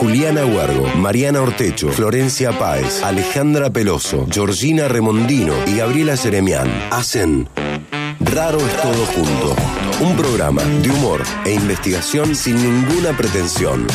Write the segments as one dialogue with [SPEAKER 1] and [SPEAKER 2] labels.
[SPEAKER 1] Juliana Huargo, Mariana Ortecho, Florencia Páez, Alejandra Peloso, Georgina Remondino y Gabriela Seremián hacen Raro es todo junto. Un programa de humor e investigación sin ninguna pretensión.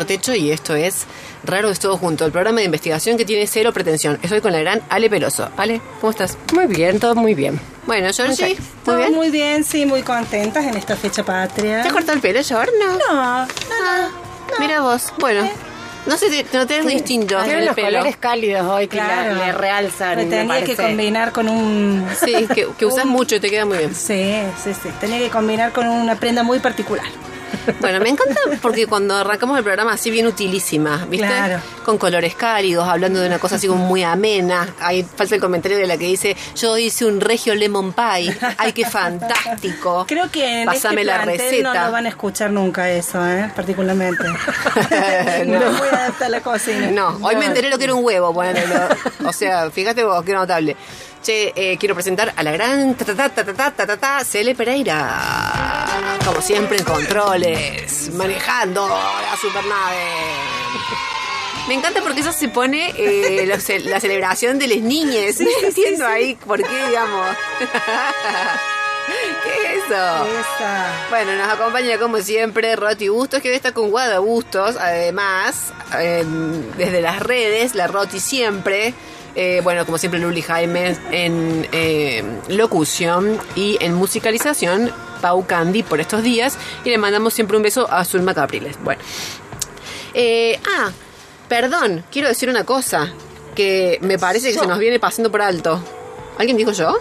[SPEAKER 2] Ortecho y esto es Raro es todo junto, el programa de investigación que tiene cero pretensión. Estoy con la gran Ale Peloso. Ale, ¿cómo estás?
[SPEAKER 3] Muy bien, todo muy bien.
[SPEAKER 2] Bueno, Georgie, muy
[SPEAKER 3] Todo
[SPEAKER 2] bien.
[SPEAKER 3] muy bien, sí, muy contentas en esta fecha patria.
[SPEAKER 2] ¿Te has cortado el pelo, George? No.
[SPEAKER 3] No,
[SPEAKER 2] Ah, Mira vos. Bueno, no sé si no tenés distinto en
[SPEAKER 3] Tiene
[SPEAKER 2] el
[SPEAKER 3] los
[SPEAKER 2] pelo.
[SPEAKER 3] colores cálidos hoy que
[SPEAKER 2] Claro.
[SPEAKER 3] la- le realzan.
[SPEAKER 4] Me
[SPEAKER 3] me
[SPEAKER 4] tenía que combinar con un...
[SPEAKER 2] Sí, que, que usas mucho y te queda muy bien.
[SPEAKER 4] Sí, sí, sí. Tenía que combinar con una prenda muy particular.
[SPEAKER 2] Bueno, me encanta porque cuando arrancamos el programa así bien utilísima, ¿viste?
[SPEAKER 4] Claro.
[SPEAKER 2] Con colores cálidos, hablando de una cosa así como muy amena. Ahí falta el comentario de la que dice, yo hice un regio lemon pie. Ay, qué fantástico.
[SPEAKER 4] Creo que en este
[SPEAKER 2] Pásame
[SPEAKER 4] la
[SPEAKER 2] receta.
[SPEAKER 4] no lo van a escuchar nunca eso, ¿eh? Particularmente. no.
[SPEAKER 2] no
[SPEAKER 4] voy a adaptar la cocina.
[SPEAKER 2] No, hoy me enteré lo que era un huevo, ponelo. O sea, fíjate vos, qué notable. Che, eh, quiero presentar a la gran ta Cele Pereira. Como siempre en controles, manejando la supernave. Me encanta porque eso se pone eh, la, ce- la celebración de las niñas. no entiendo ahí por qué, digamos. ¿Qué es eso?
[SPEAKER 4] Esa.
[SPEAKER 2] Bueno, nos acompaña como siempre Roti Bustos, que hoy está con Guada Bustos, además, eh, desde las redes, la Roti siempre. Eh, bueno, como siempre, Luli Jaime en eh, locución y en musicalización, Pau Candy por estos días. Y le mandamos siempre un beso a Zulma Capriles. Bueno. Eh, ah, perdón, quiero decir una cosa que me parece que se nos viene pasando por alto. ¿Alguien dijo yo?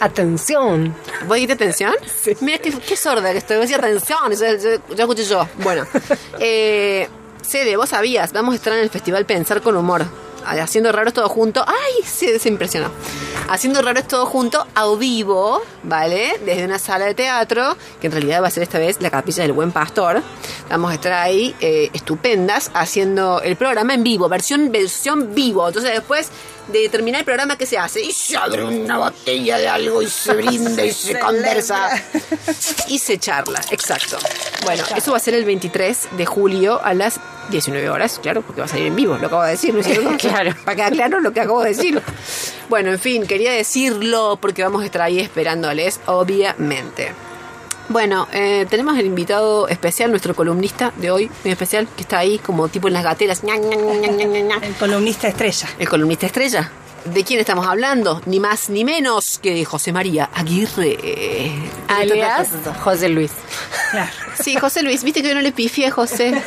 [SPEAKER 3] Atención.
[SPEAKER 2] ¿Vos dijiste atención? Sí. Mira qué, qué sorda que estoy. Vos atención. Ya, ya- ya escuché yo. Bueno. Eh, Cede, vos sabías. Vamos a estar en el festival Pensar con Humor. Haciendo raros todo junto. ¡Ay! Se, se impresionó. Haciendo raros todo junto a vivo, ¿vale? Desde una sala de teatro, que en realidad va a ser esta vez la Capilla del Buen Pastor. Vamos a estar ahí eh, estupendas haciendo el programa en vivo, versión, versión vivo. Entonces después de terminar el programa, ¿qué se hace? Y se abre una botella de algo y se brinda y se conversa. Y se charla, exacto. Bueno, eso va a ser el 23 de julio a las 19 horas, claro, porque va a salir en vivo, lo acabo de decir, ¿no es cierto?
[SPEAKER 3] Claro.
[SPEAKER 2] Para quedar claro lo que acabo de decir. Bueno, en fin, quería decirlo porque vamos a estar ahí esperándoles, obviamente. Bueno, eh, tenemos el invitado especial, nuestro columnista de hoy, muy especial, que está ahí como tipo en las gateras. ña, ña, ña, ña, ña, ña.
[SPEAKER 4] El columnista estrella.
[SPEAKER 2] El columnista estrella. ¿De quién estamos hablando? Ni más ni menos que de José María Aguirre.
[SPEAKER 3] Alias José Luis.
[SPEAKER 4] Claro.
[SPEAKER 2] Sí, José Luis, viste que yo no le pifié a José.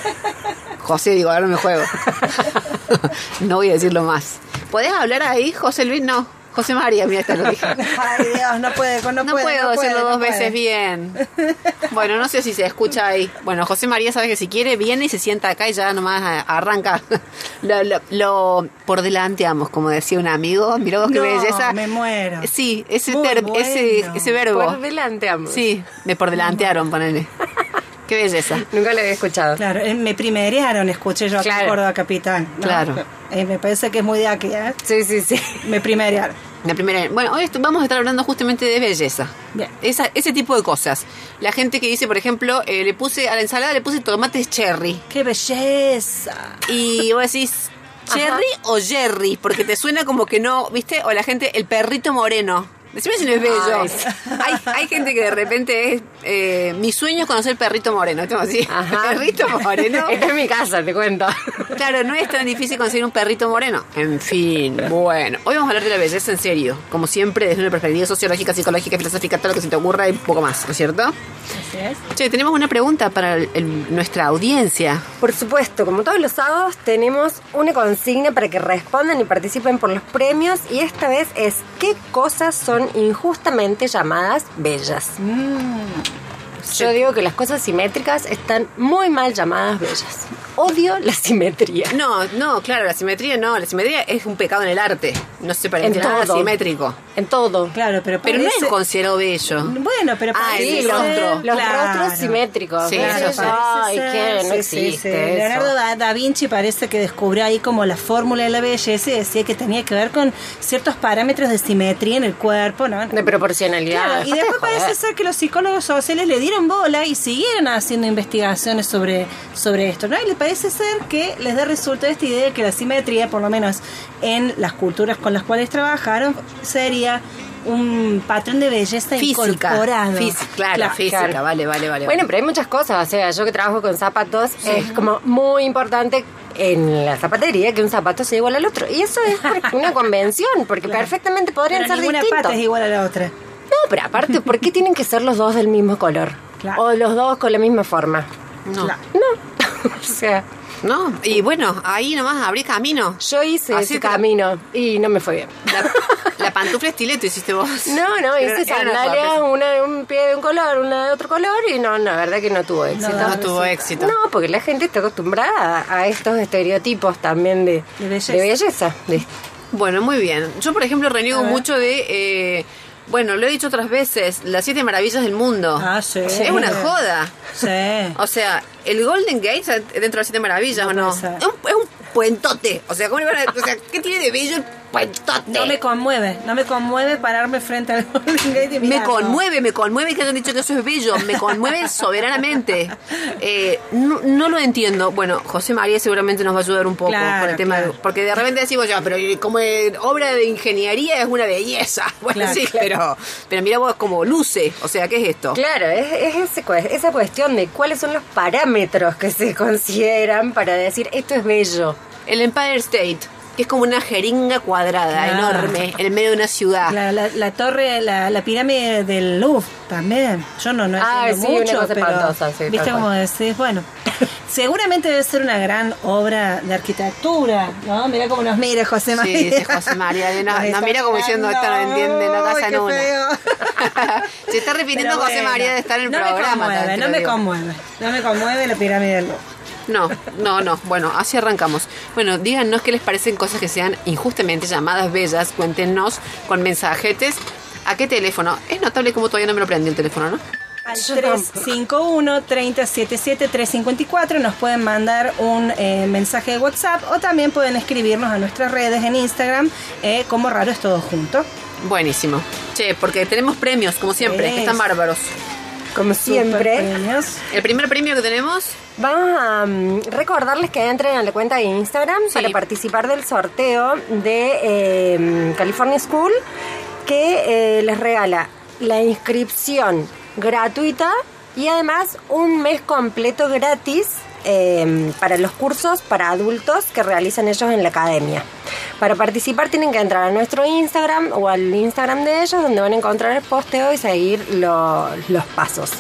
[SPEAKER 2] José, digo, ahora me juego. No voy a decirlo más. ¿Podés hablar ahí, José Luis? No. José María, mira, esta lo dije.
[SPEAKER 4] Ay, Dios, no puede, no,
[SPEAKER 2] No,
[SPEAKER 4] puede.
[SPEAKER 2] puedo
[SPEAKER 4] no
[SPEAKER 2] decirlo
[SPEAKER 4] puede,
[SPEAKER 2] dos
[SPEAKER 4] no
[SPEAKER 2] veces
[SPEAKER 4] puede.
[SPEAKER 2] bien. Bueno, no sé si se escucha ahí. Bueno, José María sabe que si quiere viene y se sienta acá y ya nomás arranca. Lo, lo- lo por delanteamos, como decía un amigo. Mirá vos qué
[SPEAKER 4] No,
[SPEAKER 2] belleza.
[SPEAKER 4] me muero.
[SPEAKER 2] Sí, ese, ter- ese,
[SPEAKER 4] bueno.
[SPEAKER 2] ese verbo.
[SPEAKER 3] Por delante, amo.
[SPEAKER 2] Sí, me por delantearon, ponele. Qué belleza.
[SPEAKER 3] Nunca lo había escuchado.
[SPEAKER 4] Claro, me primerearon, escuché yo aquí en
[SPEAKER 3] Claro.
[SPEAKER 4] Córdoba Capital. ¿no?
[SPEAKER 2] Claro.
[SPEAKER 4] Eh, me parece que es muy de aquí, ¿eh?
[SPEAKER 3] Sí, sí, sí.
[SPEAKER 4] Me primerearon.
[SPEAKER 2] La primera, bueno, hoy vamos a estar hablando justamente de belleza.
[SPEAKER 4] Bien.
[SPEAKER 2] Esa, ese tipo de cosas. La gente que dice, por ejemplo, eh, le puse a la ensalada le puse tomates cherry.
[SPEAKER 4] ¡Qué belleza!
[SPEAKER 2] Y vos decís, ¿cherry o jerry? Porque te suena como que no, ¿viste? O la gente, el perrito moreno. Decime si no es bello.
[SPEAKER 3] Ay.
[SPEAKER 2] Hay, hay gente que de repente es. eh, mi sueño es conocer el perrito moreno. ¿Estamos así?
[SPEAKER 3] Ajá.
[SPEAKER 2] Perrito moreno.
[SPEAKER 3] Está en mi casa, te cuento.
[SPEAKER 2] Claro, no es tan difícil conseguir un perrito moreno. En fin, bueno. Hoy vamos a hablar de la belleza en serio. Como siempre, desde una perspectiva sociológica, psicológica, filosófica, todo lo que se te ocurra y un poco más, ¿no es cierto?
[SPEAKER 4] Así es.
[SPEAKER 2] Che, tenemos una pregunta para el- el- nuestra audiencia.
[SPEAKER 3] Por supuesto, como todos los sábados, tenemos una consigna para que respondan y participen por los premios. Y esta vez es: ¿qué cosas son injustamente llamadas bellas? Yo digo que las cosas simétricas están muy mal llamadas bellas. Odio la simetría.
[SPEAKER 2] No, no, claro, la simetría no. La simetría es un pecado en el arte. No se parece
[SPEAKER 3] En
[SPEAKER 2] nada
[SPEAKER 3] todo.
[SPEAKER 2] simétrico.
[SPEAKER 3] En todo.
[SPEAKER 4] Claro, pero
[SPEAKER 2] Pero no es considerado bello.
[SPEAKER 4] Bueno, pero
[SPEAKER 2] Ah,
[SPEAKER 4] parece
[SPEAKER 2] el rostro.
[SPEAKER 3] Los
[SPEAKER 4] Claro.
[SPEAKER 3] rostros simétricos.
[SPEAKER 2] Sí,
[SPEAKER 3] Claro,
[SPEAKER 2] eso sí.
[SPEAKER 3] Ay,
[SPEAKER 4] ser-
[SPEAKER 3] No
[SPEAKER 4] sí, sí,
[SPEAKER 3] existe
[SPEAKER 4] sí.
[SPEAKER 3] eso.
[SPEAKER 4] Leonardo da, da Vinci parece que descubrió ahí como la fórmula de la belleza y decía que tenía que ver con ciertos parámetros de simetría en el cuerpo, ¿no?
[SPEAKER 3] De proporcionalidad.
[SPEAKER 4] Claro, y después parece ser que los psicólogos sociales le dieron bola y siguieron haciendo investigaciones sobre, sobre esto, ¿no? Y le parece ser que les da resultado esta idea de que la simetría, por lo menos en las culturas con las cuales trabajaron, sería un patrón de belleza
[SPEAKER 2] Física.
[SPEAKER 4] incorporado.
[SPEAKER 2] Física, claro,
[SPEAKER 4] Claro,
[SPEAKER 2] física.
[SPEAKER 3] claro.
[SPEAKER 2] Vale, vale, vale.
[SPEAKER 3] Bueno, pero hay muchas cosas. O sea, yo que trabajo con zapatos, es como muy importante en la zapatería que un zapato sea igual al otro. Y eso es una convención, porque perfectamente podrían
[SPEAKER 4] Pero
[SPEAKER 3] ser
[SPEAKER 4] ninguna
[SPEAKER 3] distintos.
[SPEAKER 4] pata es igual a la otra.
[SPEAKER 3] No, pero aparte, ¿por qué tienen que ser los dos del mismo color?
[SPEAKER 4] Claro.
[SPEAKER 3] O los dos con la misma forma.
[SPEAKER 2] no.
[SPEAKER 4] Claro.
[SPEAKER 3] No. o sea,
[SPEAKER 2] No, y bueno, ahí nomás abrí camino.
[SPEAKER 3] yo hice
[SPEAKER 2] Así
[SPEAKER 3] ese
[SPEAKER 2] te la-
[SPEAKER 3] camino y no me fue bien.
[SPEAKER 2] La, la pantufla estileto hiciste vos.
[SPEAKER 3] No, no,
[SPEAKER 2] Era-
[SPEAKER 3] hice
[SPEAKER 2] era una
[SPEAKER 3] sandalias,
[SPEAKER 2] suerte.
[SPEAKER 3] una de un pie de un color, una de otro color y no, la verdad que no tuvo éxito.
[SPEAKER 2] No tuvo éxito.
[SPEAKER 3] No, porque la gente está acostumbrada a estos estereotipos también de,
[SPEAKER 4] De belleza.
[SPEAKER 3] de belleza. De-
[SPEAKER 2] Bueno, muy bien. Yo, por ejemplo, reniego mucho de. eh, bueno, lo he dicho otras veces, las siete maravillas del mundo.
[SPEAKER 4] Ah, sí.
[SPEAKER 2] Es una joda.
[SPEAKER 4] Sí.
[SPEAKER 2] O sea, el Golden Gate dentro de las siete maravillas,
[SPEAKER 4] No
[SPEAKER 2] ¿o no? Es un, es un puentote. O sea, ¿cómo le van a- o sea, ¿qué tiene de bello el puentote?
[SPEAKER 4] No me conmueve, no me conmueve pararme frente al Golden Gate y
[SPEAKER 2] Me conmueve, me conmueve que hayan dicho que eso es bello, me conmueve soberanamente. Eh, no, no lo entiendo. Bueno, José María seguramente nos va a ayudar un poco
[SPEAKER 4] Claro,
[SPEAKER 2] con el tema, de- porque de repente decimos ya, pero como eh, obra de ingeniería es una belleza. Bueno,
[SPEAKER 4] Claro,
[SPEAKER 2] sí, pero pero mira vos como luce, o sea, ¿qué es esto?
[SPEAKER 3] Claro, es, es ese esa cuestión de cuáles son los parámetros que se consideran para decir esto es bello.
[SPEAKER 2] El Empire State, que es como una jeringa cuadrada, enorme, en el medio de una ciudad.
[SPEAKER 4] La, la, la torre, la, la pirámide del Louvre también. Yo no, no
[SPEAKER 3] Ah, sí, una
[SPEAKER 4] mucho,
[SPEAKER 3] cosa
[SPEAKER 4] pero
[SPEAKER 3] espantosa, sí, tal
[SPEAKER 4] viste como decís, bueno, seguramente debe ser una gran obra de arquitectura, ¿no? Mira cómo nos mira José María.
[SPEAKER 2] Sí, sí, José María. No,
[SPEAKER 4] Nos
[SPEAKER 2] mira como diciendo, esto no entiende, no casa en una. Se está repitiendo
[SPEAKER 4] Pero
[SPEAKER 2] José
[SPEAKER 4] bueno,
[SPEAKER 2] María de estar en el
[SPEAKER 4] no
[SPEAKER 2] programa.
[SPEAKER 4] Me conmueve, no me conmueve. No me conmueve la pirámide del Louvre.
[SPEAKER 2] No, no, no. Bueno, así arrancamos. Bueno, díganos qué les parecen cosas que sean injustamente llamadas bellas. Cuéntenos con mensajetes. ¿A qué teléfono? Es notable como todavía no me lo prendí el teléfono, ¿no?
[SPEAKER 4] Al
[SPEAKER 3] Yo
[SPEAKER 4] 351-3077-354 nos pueden mandar un eh, mensaje de WhatsApp o también pueden escribirnos a nuestras redes en Instagram eh, como Raro es Todo Junto.
[SPEAKER 2] Buenísimo. Che, porque tenemos premios, como siempre, que están bárbaros.
[SPEAKER 3] Como siempre.
[SPEAKER 2] El primer premio que tenemos,
[SPEAKER 3] Vamos a mm, recordarles que entren a la cuenta de Instagram
[SPEAKER 2] Sí.
[SPEAKER 3] para participar del sorteo de eh, California School que eh, les regala la inscripción gratuita y además un mes completo gratis eh, para los cursos para adultos que realizan ellos en la academia. Para participar tienen que entrar a nuestro Instagram o al Instagram de ellos donde van a encontrar el posteo y seguir lo- los pasos.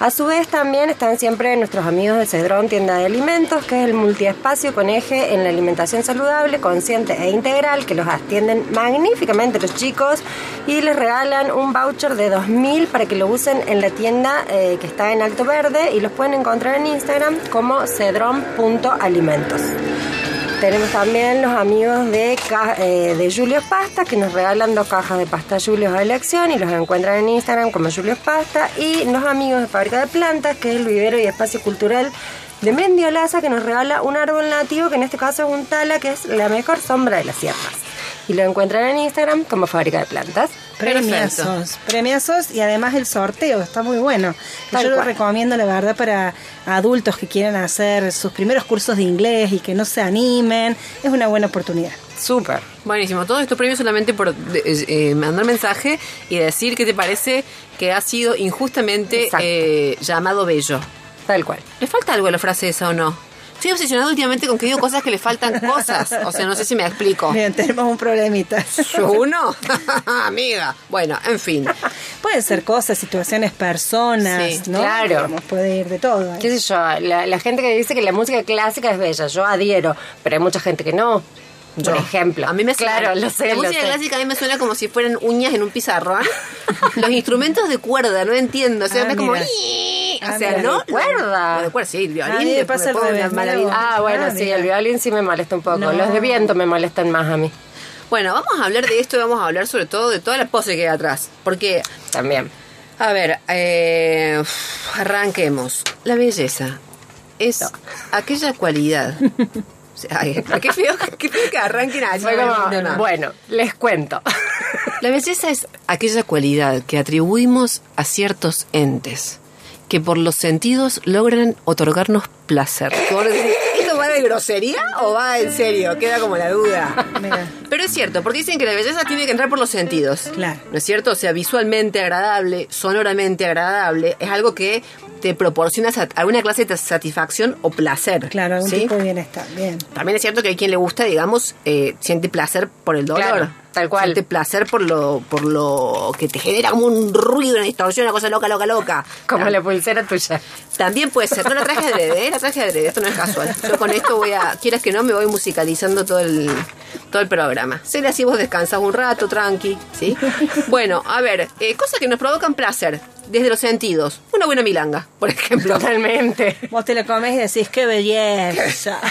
[SPEAKER 3] A su vez también están siempre nuestros amigos de Cedrón Tienda de Alimentos, que es el multiespacio con eje en la alimentación saludable, consciente e integral, que los atienden magníficamente los chicos y les regalan un voucher de 2.000 para que lo usen en la tienda eh, que está en Alto Verde y los pueden encontrar en Instagram como cedrón.alimentos. Tenemos también los amigos de, eh, de Julios Pasta que nos regalan dos cajas de pasta Julios a elección y los encuentran en Instagram como Julios Pasta. Y los amigos de Fábrica de Plantas, que es el vivero y espacio cultural de Mendiolaza, que nos regala un árbol nativo, que en este caso es un tala, que es la mejor sombra de las sierras. Y lo encuentran en Instagram como Fábrica de Plantas.
[SPEAKER 4] Premiazos, premiazos y además el sorteo está muy bueno.
[SPEAKER 3] Tal
[SPEAKER 4] Yo lo recomiendo, la verdad, para adultos que quieran hacer sus primeros cursos de inglés y que no se animen. Es una buena oportunidad.
[SPEAKER 3] Súper.
[SPEAKER 2] Buenísimo, todo esto premio solamente por de- eh, mandar mensaje y decir qué te parece que ha sido injustamente eh, llamado bello.
[SPEAKER 3] Tal cual.
[SPEAKER 2] ¿Le falta algo a la frase esa o no? Estoy obsesionado últimamente con que digo cosas que le faltan cosas. O sea, no sé si me explico.
[SPEAKER 4] Bien, tenemos un problemita.
[SPEAKER 2] ¿Uno? Amiga. Bueno, en fin.
[SPEAKER 4] Pueden ser cosas, situaciones, personas,
[SPEAKER 2] Sí,
[SPEAKER 4] ¿no?
[SPEAKER 3] claro.
[SPEAKER 4] Digamos, puede ir de todo. ¿eh?
[SPEAKER 3] ¿Qué sé yo? La, la gente que dice que la música clásica es bella, yo adhiero, pero hay mucha gente que no. Por ejemplo.
[SPEAKER 2] A mí me suena.
[SPEAKER 3] Claro, lo sé,
[SPEAKER 2] La
[SPEAKER 3] lo
[SPEAKER 2] música
[SPEAKER 3] sé.
[SPEAKER 2] clásica a mí me suena como si fueran uñas en un pizarrón. Los instrumentos de cuerda, no entiendo. O sea,
[SPEAKER 4] Ah,
[SPEAKER 2] me como. O
[SPEAKER 4] Ah,
[SPEAKER 2] sea,
[SPEAKER 4] mira.
[SPEAKER 2] ¿no?
[SPEAKER 3] ¿De cuerda?
[SPEAKER 2] De cuerda, sí, el violín.
[SPEAKER 4] Me pasa
[SPEAKER 2] maravilla.
[SPEAKER 4] vos.
[SPEAKER 3] Ah, bueno,
[SPEAKER 4] Ah,
[SPEAKER 3] sí,
[SPEAKER 4] mira.
[SPEAKER 3] el violín sí me molesta un poco.
[SPEAKER 4] No.
[SPEAKER 3] Los de viento me molestan más a mí.
[SPEAKER 2] Bueno, vamos a hablar de esto y vamos a hablar sobre todo de toda la pose que hay atrás. Porque,
[SPEAKER 3] También.
[SPEAKER 2] a ver, eh, arranquemos. La belleza es aquella cualidad. Ay, qué feo, qué feo que arranquen así.
[SPEAKER 3] Como,
[SPEAKER 2] No,
[SPEAKER 3] bueno, les cuento.
[SPEAKER 2] La belleza es aquella cualidad que atribuimos a ciertos entes que por los sentidos logran otorgarnos placer. ¿Esto va de grosería o va en serio? Queda como la duda.
[SPEAKER 4] Mira.
[SPEAKER 2] Pero es cierto, porque dicen que la belleza tiene que entrar por los sentidos.
[SPEAKER 4] Claro.
[SPEAKER 2] ¿No es cierto? O sea, visualmente agradable, sonoramente agradable, es algo que te proporciona alguna clase de satisfacción o placer.
[SPEAKER 4] Claro, algún
[SPEAKER 2] ¿sí?
[SPEAKER 4] tipo de bienestar. Bien.
[SPEAKER 2] También es cierto que hay quien le gusta, digamos, eh, siente placer por el dolor.
[SPEAKER 3] Claro, tal cual.
[SPEAKER 2] Siente placer por lo, por lo que te genera como un ruido, una distorsión, una cosa loca, loca, loca.
[SPEAKER 3] Como la pulsera tuya.
[SPEAKER 2] También puede ser. No la traje adrede, ¿eh? La traje adrede. Esto no es casual. Yo con esto voy a, quieras que no, me voy musicalizando todo el, todo el programa. Sé así vos descansas un rato, tranqui, ¿sí? Bueno, a ver, eh, cosas que nos provocan placer desde los sentidos. Una buena milanga, por ejemplo.
[SPEAKER 3] Totalmente.
[SPEAKER 4] Vos te lo comes y decís, qué belleza.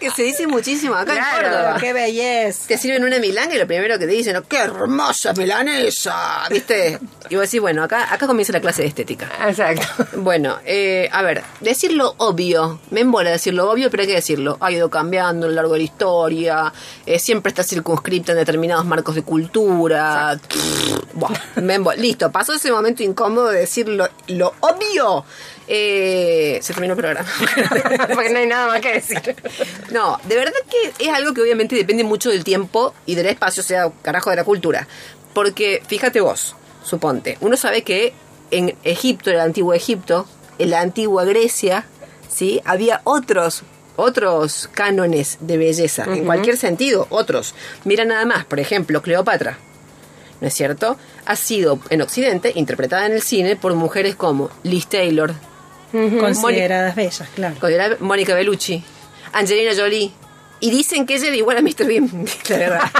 [SPEAKER 2] Que se dice muchísimo acá en
[SPEAKER 3] Claro.
[SPEAKER 2] Córdoba.
[SPEAKER 4] qué belleza.
[SPEAKER 2] te sirven una milanga y lo primero que te dicen, ¡qué hermosa milanesa! ¿Viste? Y vos decís, bueno, acá, acá comienza la clase de estética.
[SPEAKER 3] Exacto.
[SPEAKER 2] Bueno, eh, a ver, decirlo obvio. Me embola decirlo obvio, pero hay que decirlo. Ha ido cambiando a lo largo de la historia. eh, siempre está circunscripta en determinados marcos de cultura. Buah, me embola. Listo, pasó ese momento incómodo de decir lo, lo obvio. Eh, se terminó el programa.
[SPEAKER 3] Porque no hay nada más que decir.
[SPEAKER 2] No, de verdad que es algo que obviamente depende mucho del tiempo y del espacio, o sea, carajo de la cultura. Porque fíjate vos, suponte, uno sabe que en Egipto, en el antiguo Egipto, en la antigua Grecia, ¿sí? Había otros otros cánones de belleza, en cualquier sentido, otros. Mira nada más, por ejemplo, Cleopatra. ¿No es cierto? Ha sido en Occidente interpretada en el cine por mujeres como Liz Taylor,
[SPEAKER 4] Consideradas bellas, claro.
[SPEAKER 2] con era Mónica Bellucci, Angelina Jolie. Y dicen que ella era igual a Mr. Bean. La verdad.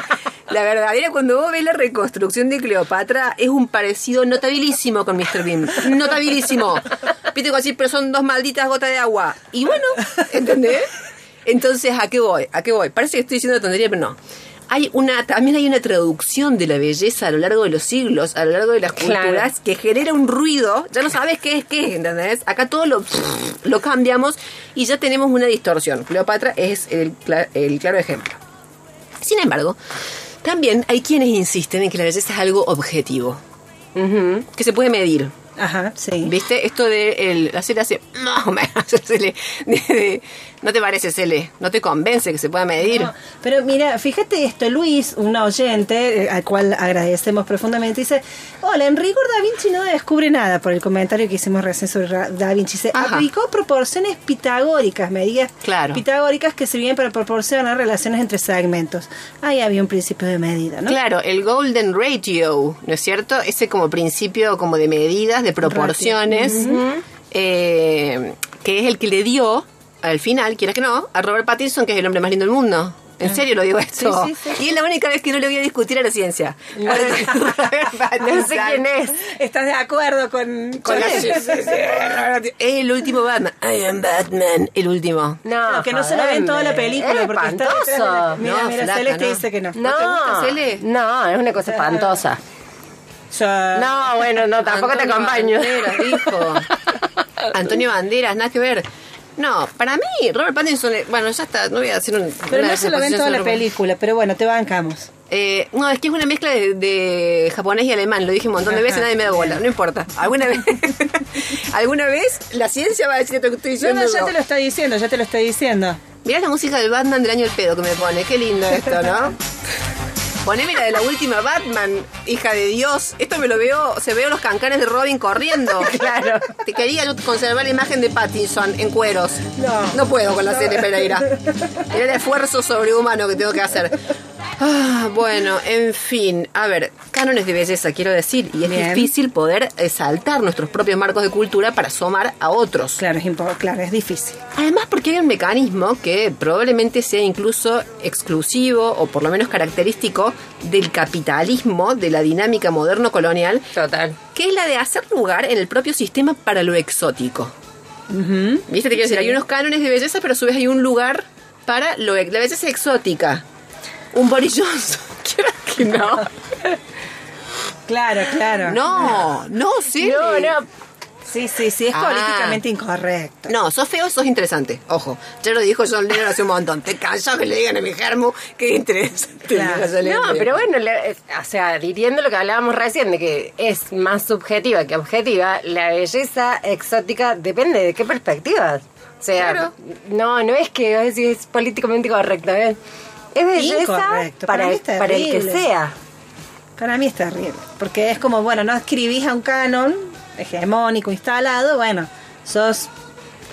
[SPEAKER 2] La verdadera, cuando vos ves la reconstrucción de Cleopatra, es un parecido notabilísimo con Mr. Bean. Notabilísimo. Viste, así, pero son dos malditas gotas de agua. Y bueno, ¿entendés? Entonces, ¿a qué voy? ¿A qué voy? Parece que estoy diciendo tontería, pero no. Hay una, también hay una traducción de la belleza a lo largo de los siglos, a lo largo de las
[SPEAKER 3] Claro.
[SPEAKER 2] culturas, que genera un ruido, ya no sabes qué es qué, ¿entendés? Acá todo lo, lo cambiamos y ya tenemos una distorsión. Cleopatra es el, el claro ejemplo. Sin embargo, también hay quienes insisten en que la belleza es algo objetivo, que se puede medir.
[SPEAKER 4] Ajá, sí.
[SPEAKER 2] ¿Viste? Esto de el, hace... No, me hace. De- de- ¿No te parece, Cele? ¿No te convence que se pueda medir?
[SPEAKER 4] No, pero mira, fíjate esto, Luis, un oyente, eh, al cual agradecemos profundamente, dice, hola, en rigor Da Vinci no descubre nada por el comentario que hicimos recién sobre Da Vinci. Se
[SPEAKER 2] Ajá.
[SPEAKER 4] aplicó proporciones pitagóricas, medidas
[SPEAKER 2] Claro.
[SPEAKER 4] pitagóricas que sirvían para proporcionar relaciones entre segmentos. Ahí había un principio de medida, ¿no?
[SPEAKER 2] Claro, el Golden Ratio, ¿no es cierto? Ese como principio como de medidas, de proporciones, eh, que es el que le dio, al final, quieras que no, a Robert Pattinson, que es el hombre más lindo del mundo. En serio lo digo esto.
[SPEAKER 4] Sí, sí, sí.
[SPEAKER 2] Y es la única vez que no le voy a discutir a la ciencia.
[SPEAKER 3] No sé quién es.
[SPEAKER 4] ¿Estás de acuerdo con,
[SPEAKER 2] Con la-. El último Batman. I am Batman. El último.
[SPEAKER 3] No,
[SPEAKER 4] que no se la ve en toda la película
[SPEAKER 3] Es
[SPEAKER 4] porque está detrás de la-
[SPEAKER 3] espantoso.
[SPEAKER 4] Mira,
[SPEAKER 2] No,
[SPEAKER 4] mira,
[SPEAKER 2] flaca,
[SPEAKER 4] Celeste
[SPEAKER 2] no.
[SPEAKER 4] dice que no.
[SPEAKER 3] No,
[SPEAKER 2] te gusta, Cele?
[SPEAKER 3] no, es una cosa espantosa.
[SPEAKER 4] Ya-
[SPEAKER 3] No, bueno, no, tampoco te acompaño.
[SPEAKER 2] Banderas, dijo. Antonio Banderas, nada que ver. No, para mí, Robert Pattinson, eh, bueno, ya está, no voy a decir un.
[SPEAKER 4] Pero no se lo ven toda la película, pero bueno, te bancamos.
[SPEAKER 2] Eh, no, es que es una mezcla de, de japonés y alemán, lo dije un montón de veces
[SPEAKER 4] Ajá,
[SPEAKER 2] nadie me da bola, no importa. ¿Alguna vez, alguna vez la ciencia va a decir esto que estoy
[SPEAKER 4] No,
[SPEAKER 2] diciendo?
[SPEAKER 4] no, ya
[SPEAKER 2] yo.
[SPEAKER 4] te lo está diciendo, ya te lo está diciendo.
[SPEAKER 2] Mirá la música del Batman del año del pedo que me pone, qué lindo esto, ¿no? Poneme la de la última Batman, hija de Dios. Esto me lo veo, se veo los cancanes de Robin corriendo.
[SPEAKER 4] Claro.
[SPEAKER 2] Te quería yo conservar la imagen de Pattinson en cueros.
[SPEAKER 4] No.
[SPEAKER 2] No puedo con la serie Pereira. Era el esfuerzo sobrehumano que tengo que hacer. Ah, bueno, en fin. A ver, cánones de belleza, quiero decir. Y es
[SPEAKER 4] Bien.
[SPEAKER 2] difícil poder eh, saltar nuestros propios marcos de cultura para asomar a otros.
[SPEAKER 4] Claro, es, claro, es difícil.
[SPEAKER 2] Además, porque hay un mecanismo que probablemente sea incluso exclusivo o por lo menos característico del capitalismo, de la dinámica moderno-colonial,
[SPEAKER 3] Total.
[SPEAKER 2] que es la de hacer lugar en el propio sistema para lo exótico. ¿Viste? Te quiero decir, hay unos cánones de belleza, pero a su vez hay un lugar para lo, la belleza exótica. Un Boris Johnson. Quiero que no.
[SPEAKER 4] Claro, claro.
[SPEAKER 2] No, no, sí.
[SPEAKER 3] No, no.
[SPEAKER 4] Sí, sí, sí, es
[SPEAKER 2] Ah.
[SPEAKER 4] políticamente incorrecto.
[SPEAKER 2] No, sos feo, sos interesante. Ojo, ya lo dijo John Lennon hace un montón. Te cansas que le digan a mi germo que interesante.
[SPEAKER 4] Claro.
[SPEAKER 2] John Lennon.
[SPEAKER 3] No, pero bueno, le- o sea, diriendo lo que hablábamos recién, de que es más subjetiva que objetiva, la belleza exótica depende de qué perspectivas. O sea,
[SPEAKER 2] Claro.
[SPEAKER 3] no, no es que decís es políticamente correcto, ¿eh? Es belleza
[SPEAKER 4] para
[SPEAKER 3] el, para el que sea.
[SPEAKER 4] Para mí es terrible. Porque es como, bueno, no escribís a un canon hegemónico instalado, bueno, sos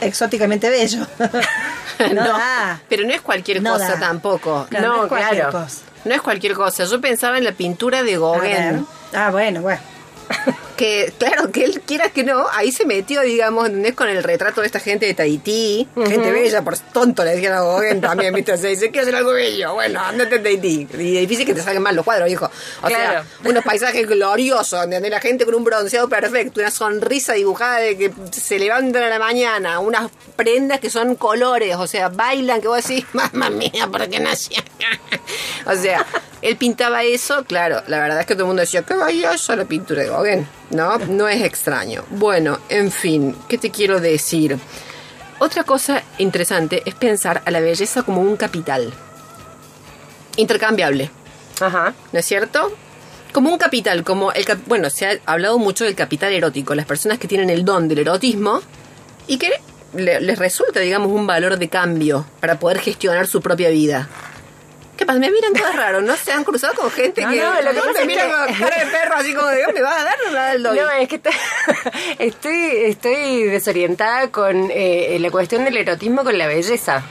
[SPEAKER 4] exóticamente bello. no, da.
[SPEAKER 2] Pero no es cualquier
[SPEAKER 4] No
[SPEAKER 2] cosa
[SPEAKER 4] da.
[SPEAKER 2] tampoco.
[SPEAKER 4] Claro, no,
[SPEAKER 3] No,
[SPEAKER 4] es cualquier
[SPEAKER 3] claro.
[SPEAKER 4] cosa.
[SPEAKER 2] No es cualquier cosa. Yo pensaba en la pintura de. Gauguin.
[SPEAKER 4] Ah, bueno, bueno.
[SPEAKER 2] Que, claro, que él quiera que no, ahí se metió, digamos, ¿entendés? Con el retrato de esta gente de Tahití. Gente bella, por tonto le dijeron a Gauguin también, ¿viste? Se dice, quiero hacer algo bello. Bueno, andate a Tahití. Y es difícil que te salgan mal los cuadros, hijo. O
[SPEAKER 3] Claro.
[SPEAKER 2] sea, unos paisajes gloriosos, donde la gente con un bronceado perfecto, una sonrisa dibujada de que se levantan a la mañana, unas prendas que son colores, o sea, bailan, que vos decís, mamá mía, ¿por qué nací acá?". O sea, él pintaba eso, claro, la verdad es que todo el mundo decía, qué valiosa la pintura de Gauguin. No, no es extraño. Bueno, en fin, ¿qué te quiero decir? Otra cosa interesante es pensar a la belleza como un capital. Intercambiable.
[SPEAKER 3] Ajá.
[SPEAKER 2] ¿no es cierto? Como un capital, como el cap- bueno, se ha hablado mucho del capital erótico, las personas que tienen el don del erotismo y que le- les resulta, digamos, un valor de cambio para poder gestionar su propia vida. ¿Qué pasa? Me miran todas raro, ¿no? Se han cruzado con gente
[SPEAKER 3] No,
[SPEAKER 2] que
[SPEAKER 3] no, lo que
[SPEAKER 2] me
[SPEAKER 3] pasa es
[SPEAKER 2] miran
[SPEAKER 3] que-
[SPEAKER 2] con cara de perro así como de, ¿me vas a dar o me vas a dar el doy?"
[SPEAKER 3] No, es que estoy, estoy desorientada con eh, la cuestión del erotismo con la belleza.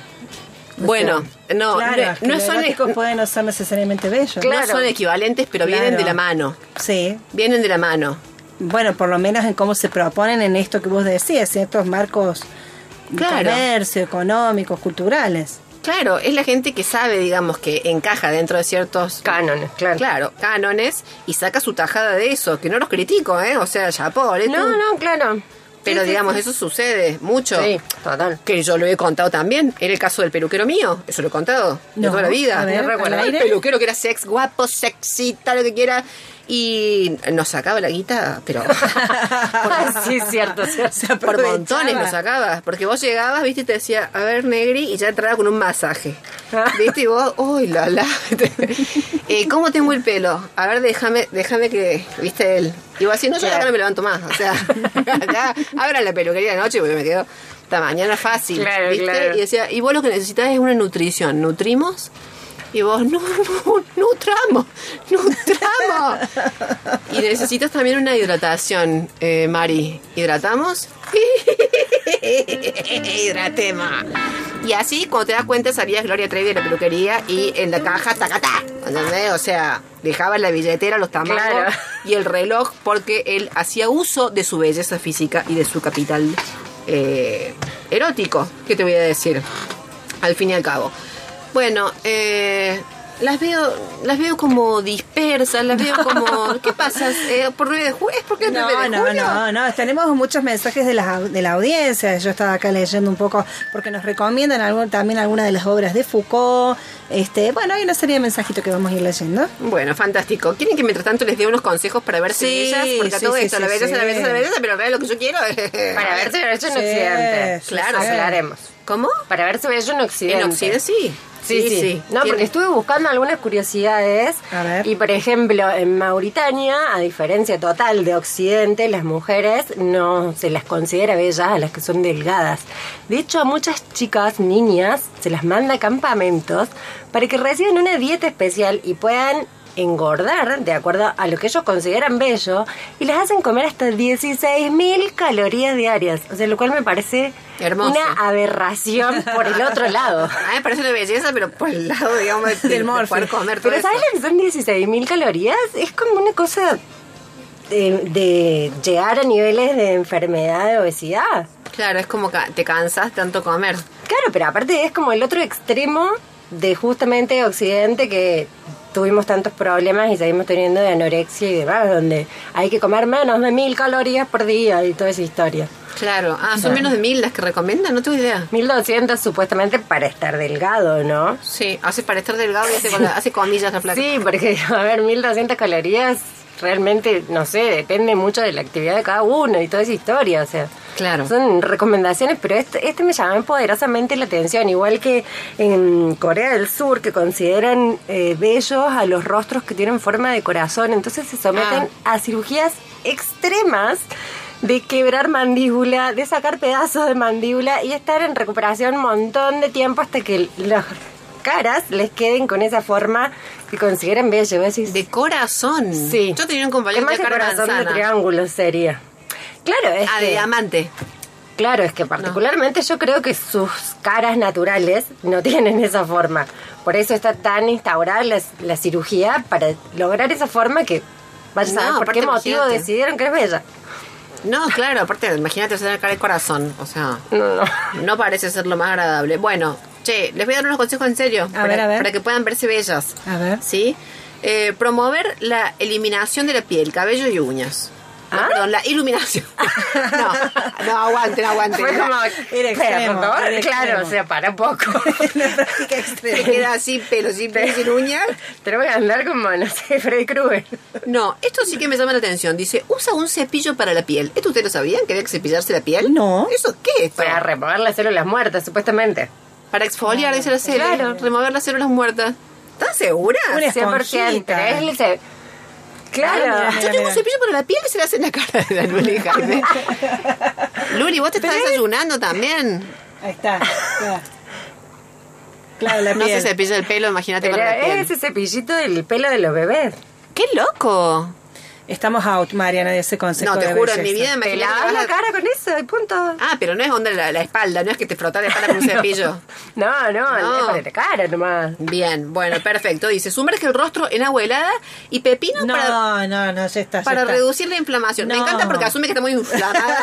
[SPEAKER 2] Bueno, no,
[SPEAKER 4] claro,
[SPEAKER 2] no,
[SPEAKER 4] es que
[SPEAKER 2] no
[SPEAKER 4] los
[SPEAKER 2] son,
[SPEAKER 4] eróticos pueden no ser necesariamente bellos.
[SPEAKER 2] no
[SPEAKER 3] Claro.
[SPEAKER 2] son equivalentes, pero vienen de la mano.
[SPEAKER 4] Sí.
[SPEAKER 2] Vienen de la mano.
[SPEAKER 4] Bueno, por lo menos en cómo se proponen en esto que vos decías, ciertos marcos de
[SPEAKER 2] Claro.
[SPEAKER 4] comercio, económicos, culturales.
[SPEAKER 2] Claro, es la gente que sabe, digamos, que encaja dentro de ciertos
[SPEAKER 3] Cánones, claro.
[SPEAKER 2] Claro, cánones y saca su tajada de eso, que no los critico, ¿eh? O sea, ya pobre
[SPEAKER 3] No, no, claro.
[SPEAKER 2] Pero
[SPEAKER 3] Sí,
[SPEAKER 2] digamos,
[SPEAKER 3] sí.
[SPEAKER 2] eso sucede mucho.
[SPEAKER 3] Sí, total.
[SPEAKER 2] Que yo lo he contado también. Era el caso del peluquero mío. Eso lo he contado. de
[SPEAKER 4] No,
[SPEAKER 2] toda la vida.
[SPEAKER 4] a ver,
[SPEAKER 2] No recuerdo.
[SPEAKER 4] ¿al
[SPEAKER 2] El peluquero que era sex, guapo, sexita, lo que quiera. Y nos sacaba la guita, pero.
[SPEAKER 3] sí, es cierto, cierto.
[SPEAKER 2] Por montones lo sacabas. Porque vos llegabas, viste, y te decía, a ver, Negri, y ya entraba con un masaje. ¿Viste? Y vos, uy, la, la. Eh, ¿Cómo tengo el pelo? A ver, déjame, déjame que. ¿Viste él? Y vos así, no, yo acá no me levanto más. O sea, acá abran la peluquería de noche porque me quedo hasta mañana fácil.
[SPEAKER 3] Claro,
[SPEAKER 2] ¿Viste?
[SPEAKER 3] claro.
[SPEAKER 2] Y decía, y vos lo que necesitas es una nutrición. ¿Nutrimos? Y vos, no, no, nutramos, nutramos. Y necesitas también una hidratación, eh, Mari. ¿Hidratamos? Hidratemos. Y así, cuando te das cuenta, salías Gloria Trevi de la peluquería y en la caja, tacatá. ¿Entendés? O sea, dejaba la billetera, los tamaños
[SPEAKER 3] Claro.
[SPEAKER 2] y el reloj porque él hacía uso de su belleza física y de su capital eh, erótico. ¿Qué te voy a decir? Al fin y al cabo. Bueno, eh, las veo, las veo como dispersas, las veo como, ¿qué pasa? Eh, ¿Por 9 de julio? ¿Es porque es 9
[SPEAKER 4] No,
[SPEAKER 2] de
[SPEAKER 4] no,
[SPEAKER 2] julio?
[SPEAKER 4] no, no, tenemos muchos mensajes de la, de la audiencia. Yo estaba acá leyendo un poco porque nos recomiendan algún- también algunas de las obras de Foucault. Este, bueno, hay una serie de mensajitos que vamos a ir leyendo.
[SPEAKER 2] Bueno, fantástico. ¿Quieren que mientras tanto les dé unos consejos para verse
[SPEAKER 4] Sí,
[SPEAKER 2] bellas? Porque a
[SPEAKER 4] sí,
[SPEAKER 2] todo
[SPEAKER 4] sí,
[SPEAKER 2] esto,
[SPEAKER 4] sí,
[SPEAKER 2] la belleza,
[SPEAKER 4] sí.
[SPEAKER 2] la belleza, la belleza, pero vea lo que yo quiero.
[SPEAKER 3] Para verse
[SPEAKER 4] Sí,
[SPEAKER 3] Occidente.
[SPEAKER 4] sí,
[SPEAKER 2] Claro,
[SPEAKER 4] sí.
[SPEAKER 3] aclaremos.
[SPEAKER 2] ¿Cómo?
[SPEAKER 3] Para verse bello en Occidente.
[SPEAKER 2] En Occidente sí.
[SPEAKER 3] Sí, sí. No,
[SPEAKER 2] Tiene-
[SPEAKER 3] porque estuve buscando algunas curiosidades.
[SPEAKER 4] A ver.
[SPEAKER 3] Y por ejemplo, en Mauritania, a diferencia total de Occidente, las mujeres no se las considera bellas a las que son delgadas. De hecho, a muchas chicas, niñas, se las manda a campamentos para que reciban una dieta especial y puedan engordar de acuerdo a lo que ellos consideran bello y les hacen comer hasta 16.000 calorías diarias, o sea, lo cual me parece
[SPEAKER 2] Hermoso.
[SPEAKER 3] una aberración por el otro lado.
[SPEAKER 2] A mí me parece una belleza, pero por el lado, digamos, de,
[SPEAKER 4] Del
[SPEAKER 2] de
[SPEAKER 4] morfe.
[SPEAKER 2] poder comer todo
[SPEAKER 3] Pero. ¿sabes lo que son 16.000 calorías? Es como una cosa de, de llegar a niveles de enfermedad, de obesidad.
[SPEAKER 2] Claro, es como que te cansas tanto comer.
[SPEAKER 3] Claro, pero aparte es como el otro extremo de justamente Occidente que tuvimos tantos problemas y seguimos teniendo de anorexia y demás, donde hay que comer menos de mil calorías por día y toda esa historia.
[SPEAKER 2] Claro. Ah, son menos de mil las que recomiendan, no tengo idea.
[SPEAKER 3] 1200 supuestamente para estar delgado, ¿no?
[SPEAKER 2] Sí, hace para estar delgado y hace, hace comillas la placa.
[SPEAKER 3] Sí, porque, a ver, 1200 calorías realmente, no sé, depende mucho de la actividad de cada uno y toda esa historia, o sea.
[SPEAKER 2] Claro.
[SPEAKER 3] Son recomendaciones, pero este, este me llamó poderosamente la atención, igual que en Corea del Sur, que consideran eh, bellos a los rostros que tienen forma de corazón, entonces se someten a cirugías extremas de quebrar mandíbula, de sacar pedazos de mandíbula y estar en recuperación un montón de tiempo hasta que las caras les queden con esa forma que consideran bello. Decís,
[SPEAKER 2] De corazón.
[SPEAKER 3] sí.
[SPEAKER 2] Yo tenía un compañero de
[SPEAKER 3] corazón de triángulo sería. Claro, es
[SPEAKER 2] Ah, de diamante.
[SPEAKER 3] Claro, es que particularmente yo creo que sus caras naturales no tienen esa forma. Por eso está tan instaurada la, la cirugía para lograr esa forma que vaya a
[SPEAKER 2] No,
[SPEAKER 3] saber por qué motivo
[SPEAKER 2] imagínate.
[SPEAKER 3] decidieron que es bella.
[SPEAKER 2] No, claro, aparte, imagínate tener cara de corazón. O sea,
[SPEAKER 3] No, no.
[SPEAKER 2] no parece ser lo más agradable. Bueno, che, les voy a dar unos consejos en serio. para,
[SPEAKER 4] ver, a ver.
[SPEAKER 2] para que puedan verse bellas.
[SPEAKER 4] A ver.
[SPEAKER 2] ¿Sí? Eh, promover la eliminación de la piel, cabello y uñas. No,
[SPEAKER 3] ¿Ah?
[SPEAKER 2] perdón, la iluminación. no, no, aguanten, aguanten.
[SPEAKER 3] Fue como,
[SPEAKER 4] Era extremo,
[SPEAKER 3] perdón,
[SPEAKER 4] era
[SPEAKER 3] claro,
[SPEAKER 4] extremo.
[SPEAKER 3] o sea, para un poco.
[SPEAKER 4] Una práctica
[SPEAKER 2] Se
[SPEAKER 4] extrema.
[SPEAKER 2] queda así, pelo sin piel, sin uñas.
[SPEAKER 3] Tenemos que andar como, no sé, Freddy Krueger.
[SPEAKER 2] No, esto sí que me llama la atención. Dice, usa un cepillo para la piel. ¿Esto ustedes lo sabían? ¿Que había que cepillarse la piel?
[SPEAKER 4] No.
[SPEAKER 2] ¿Eso qué es?
[SPEAKER 3] Para remover las células muertas, supuestamente.
[SPEAKER 2] Para exfoliar, dice la célula.
[SPEAKER 3] Claro.
[SPEAKER 2] Remover las células muertas. ¿Estás segura?
[SPEAKER 4] Una
[SPEAKER 3] 100%.
[SPEAKER 4] esponjita.
[SPEAKER 3] Es el Claro.
[SPEAKER 4] Ah, mira,
[SPEAKER 2] Yo
[SPEAKER 4] mira.
[SPEAKER 2] tengo un cepillo para la piel que se le hace en la cara de la Luli Jaime. Luli, vos te estás desayunando también.
[SPEAKER 4] Ahí está. Claro, Claro, la
[SPEAKER 2] No se
[SPEAKER 4] piel.
[SPEAKER 2] cepilla el pelo, imagínate
[SPEAKER 3] Pero
[SPEAKER 2] para la piel.
[SPEAKER 3] es ese cepillito del pelo de los bebés.
[SPEAKER 2] ¡Qué loco!
[SPEAKER 4] Estamos out, Mariana, de ese consejo.
[SPEAKER 2] No, te
[SPEAKER 4] de
[SPEAKER 2] juro, en mi
[SPEAKER 4] belleza.
[SPEAKER 2] vida imagínate
[SPEAKER 3] lavas la cara con eso y punto.
[SPEAKER 2] Ah, pero no es onda la, la espalda, no es que te frotas la espalda con un cepillo.
[SPEAKER 3] No, no,
[SPEAKER 2] No.
[SPEAKER 3] para la cara nomás.
[SPEAKER 2] Bien, bueno, perfecto. Dice, sumerge el rostro en agua helada y pepino
[SPEAKER 4] No,
[SPEAKER 2] para,
[SPEAKER 4] no, no, ya está. ya
[SPEAKER 2] para
[SPEAKER 4] está.
[SPEAKER 2] reducir la inflamación. Me
[SPEAKER 4] No.
[SPEAKER 2] encanta porque asume que está muy inflamada.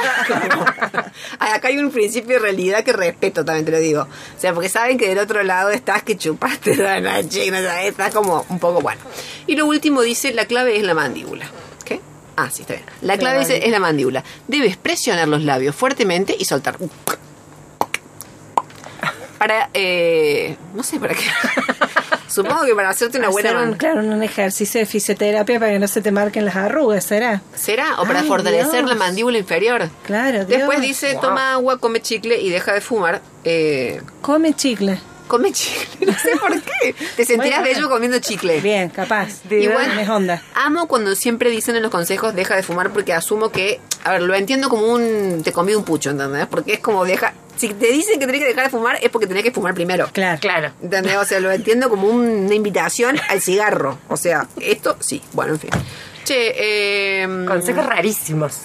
[SPEAKER 2] Ay, Acá hay un principio de realidad que respeto, también te lo digo. O sea, porque saben que del otro lado estás que chupaste la noche, estás como un poco bueno. Y lo último dice, la clave es la mandíbula. Ah, sí, está bien. La clave dice, es la mandíbula. Debes presionar los labios fuertemente y soltar. Para, eh, no sé para qué. Supongo que para hacerte una buena
[SPEAKER 4] Hacer un, claro, un ejercicio de fisioterapia para que no se te marquen las arrugas, ¿será?
[SPEAKER 2] ¿Será? ¿O para
[SPEAKER 4] Ay,
[SPEAKER 2] fortalecer
[SPEAKER 4] Dios.
[SPEAKER 2] la mandíbula inferior?
[SPEAKER 4] Claro,
[SPEAKER 2] Después
[SPEAKER 4] Dios.
[SPEAKER 2] dice, toma agua, come chicle y deja de fumar. Eh,
[SPEAKER 4] Come chicle.
[SPEAKER 2] Come chicle. No sé por qué. Te sentirás
[SPEAKER 4] Bueno.
[SPEAKER 2] bello comiendo chicle.
[SPEAKER 4] Bien, capaz.
[SPEAKER 2] Igual,
[SPEAKER 4] Tienes onda.
[SPEAKER 2] amo cuando siempre dicen en los consejos deja de fumar porque asumo que, a ver, lo entiendo como un te comí un pucho, ¿entendés? Porque es como deja, si te dicen que tenés que dejar de fumar es porque tenés que fumar primero.
[SPEAKER 4] Claro.
[SPEAKER 3] Claro.
[SPEAKER 2] ¿Entendés? O sea, lo entiendo como un- una invitación al cigarro. O sea, esto sí. Bueno, en fin. Che, eh,
[SPEAKER 3] Consejos rarísimos.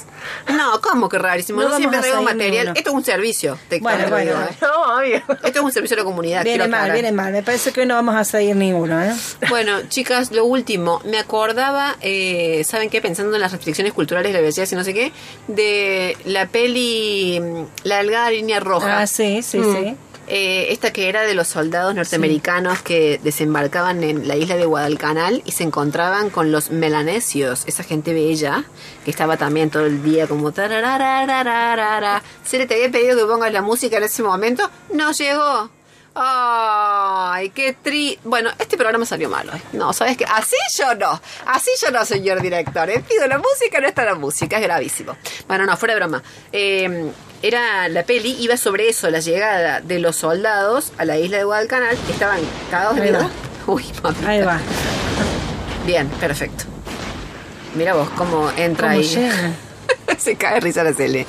[SPEAKER 2] No, ¿cómo que rarísimo?
[SPEAKER 4] No
[SPEAKER 2] No, siempre
[SPEAKER 4] vamos a
[SPEAKER 2] traigo material.
[SPEAKER 4] ninguno.
[SPEAKER 2] Esto es un servicio. Te,
[SPEAKER 4] Bueno, bueno.
[SPEAKER 2] digo, ¿eh?
[SPEAKER 3] No, obvio.
[SPEAKER 2] Esto es un servicio a la comunidad.
[SPEAKER 4] Viene mal,
[SPEAKER 2] aclarar.
[SPEAKER 4] viene mal. Me parece que hoy no vamos a seguir ninguno, ¿eh?
[SPEAKER 2] Bueno, chicas, lo último. Me acordaba, eh, ¿saben qué? Pensando en las restricciones culturales de la belleza y no sé qué, de la peli mm, La delgada línea roja.
[SPEAKER 4] Ah, sí, sí, sí.
[SPEAKER 2] Eh, esta que era de los soldados norteamericanos que desembarcaban en la isla de Guadalcanal y se encontraban con los melanesios, esa gente bella que estaba también todo el día como tarararararara. Se te había pedido que pongas la música en ese momento, no llegó. Ay, qué tri... Bueno, este programa salió malo. No, ¿sabes qué? Así yo no. Así yo no, señor director. ¿eh? Pido la música, no está la música. Es gravísimo. Bueno, no, fuera de broma. Eh, era la peli, iba sobre eso, la llegada de los soldados a la isla de Guadalcanal. Estaban cagados de miedo. Uy, mami.
[SPEAKER 4] Ahí va.
[SPEAKER 2] Bien, perfecto. Mira vos cómo entra
[SPEAKER 4] ¿Cómo
[SPEAKER 2] ahí. Se cae risa la Cele.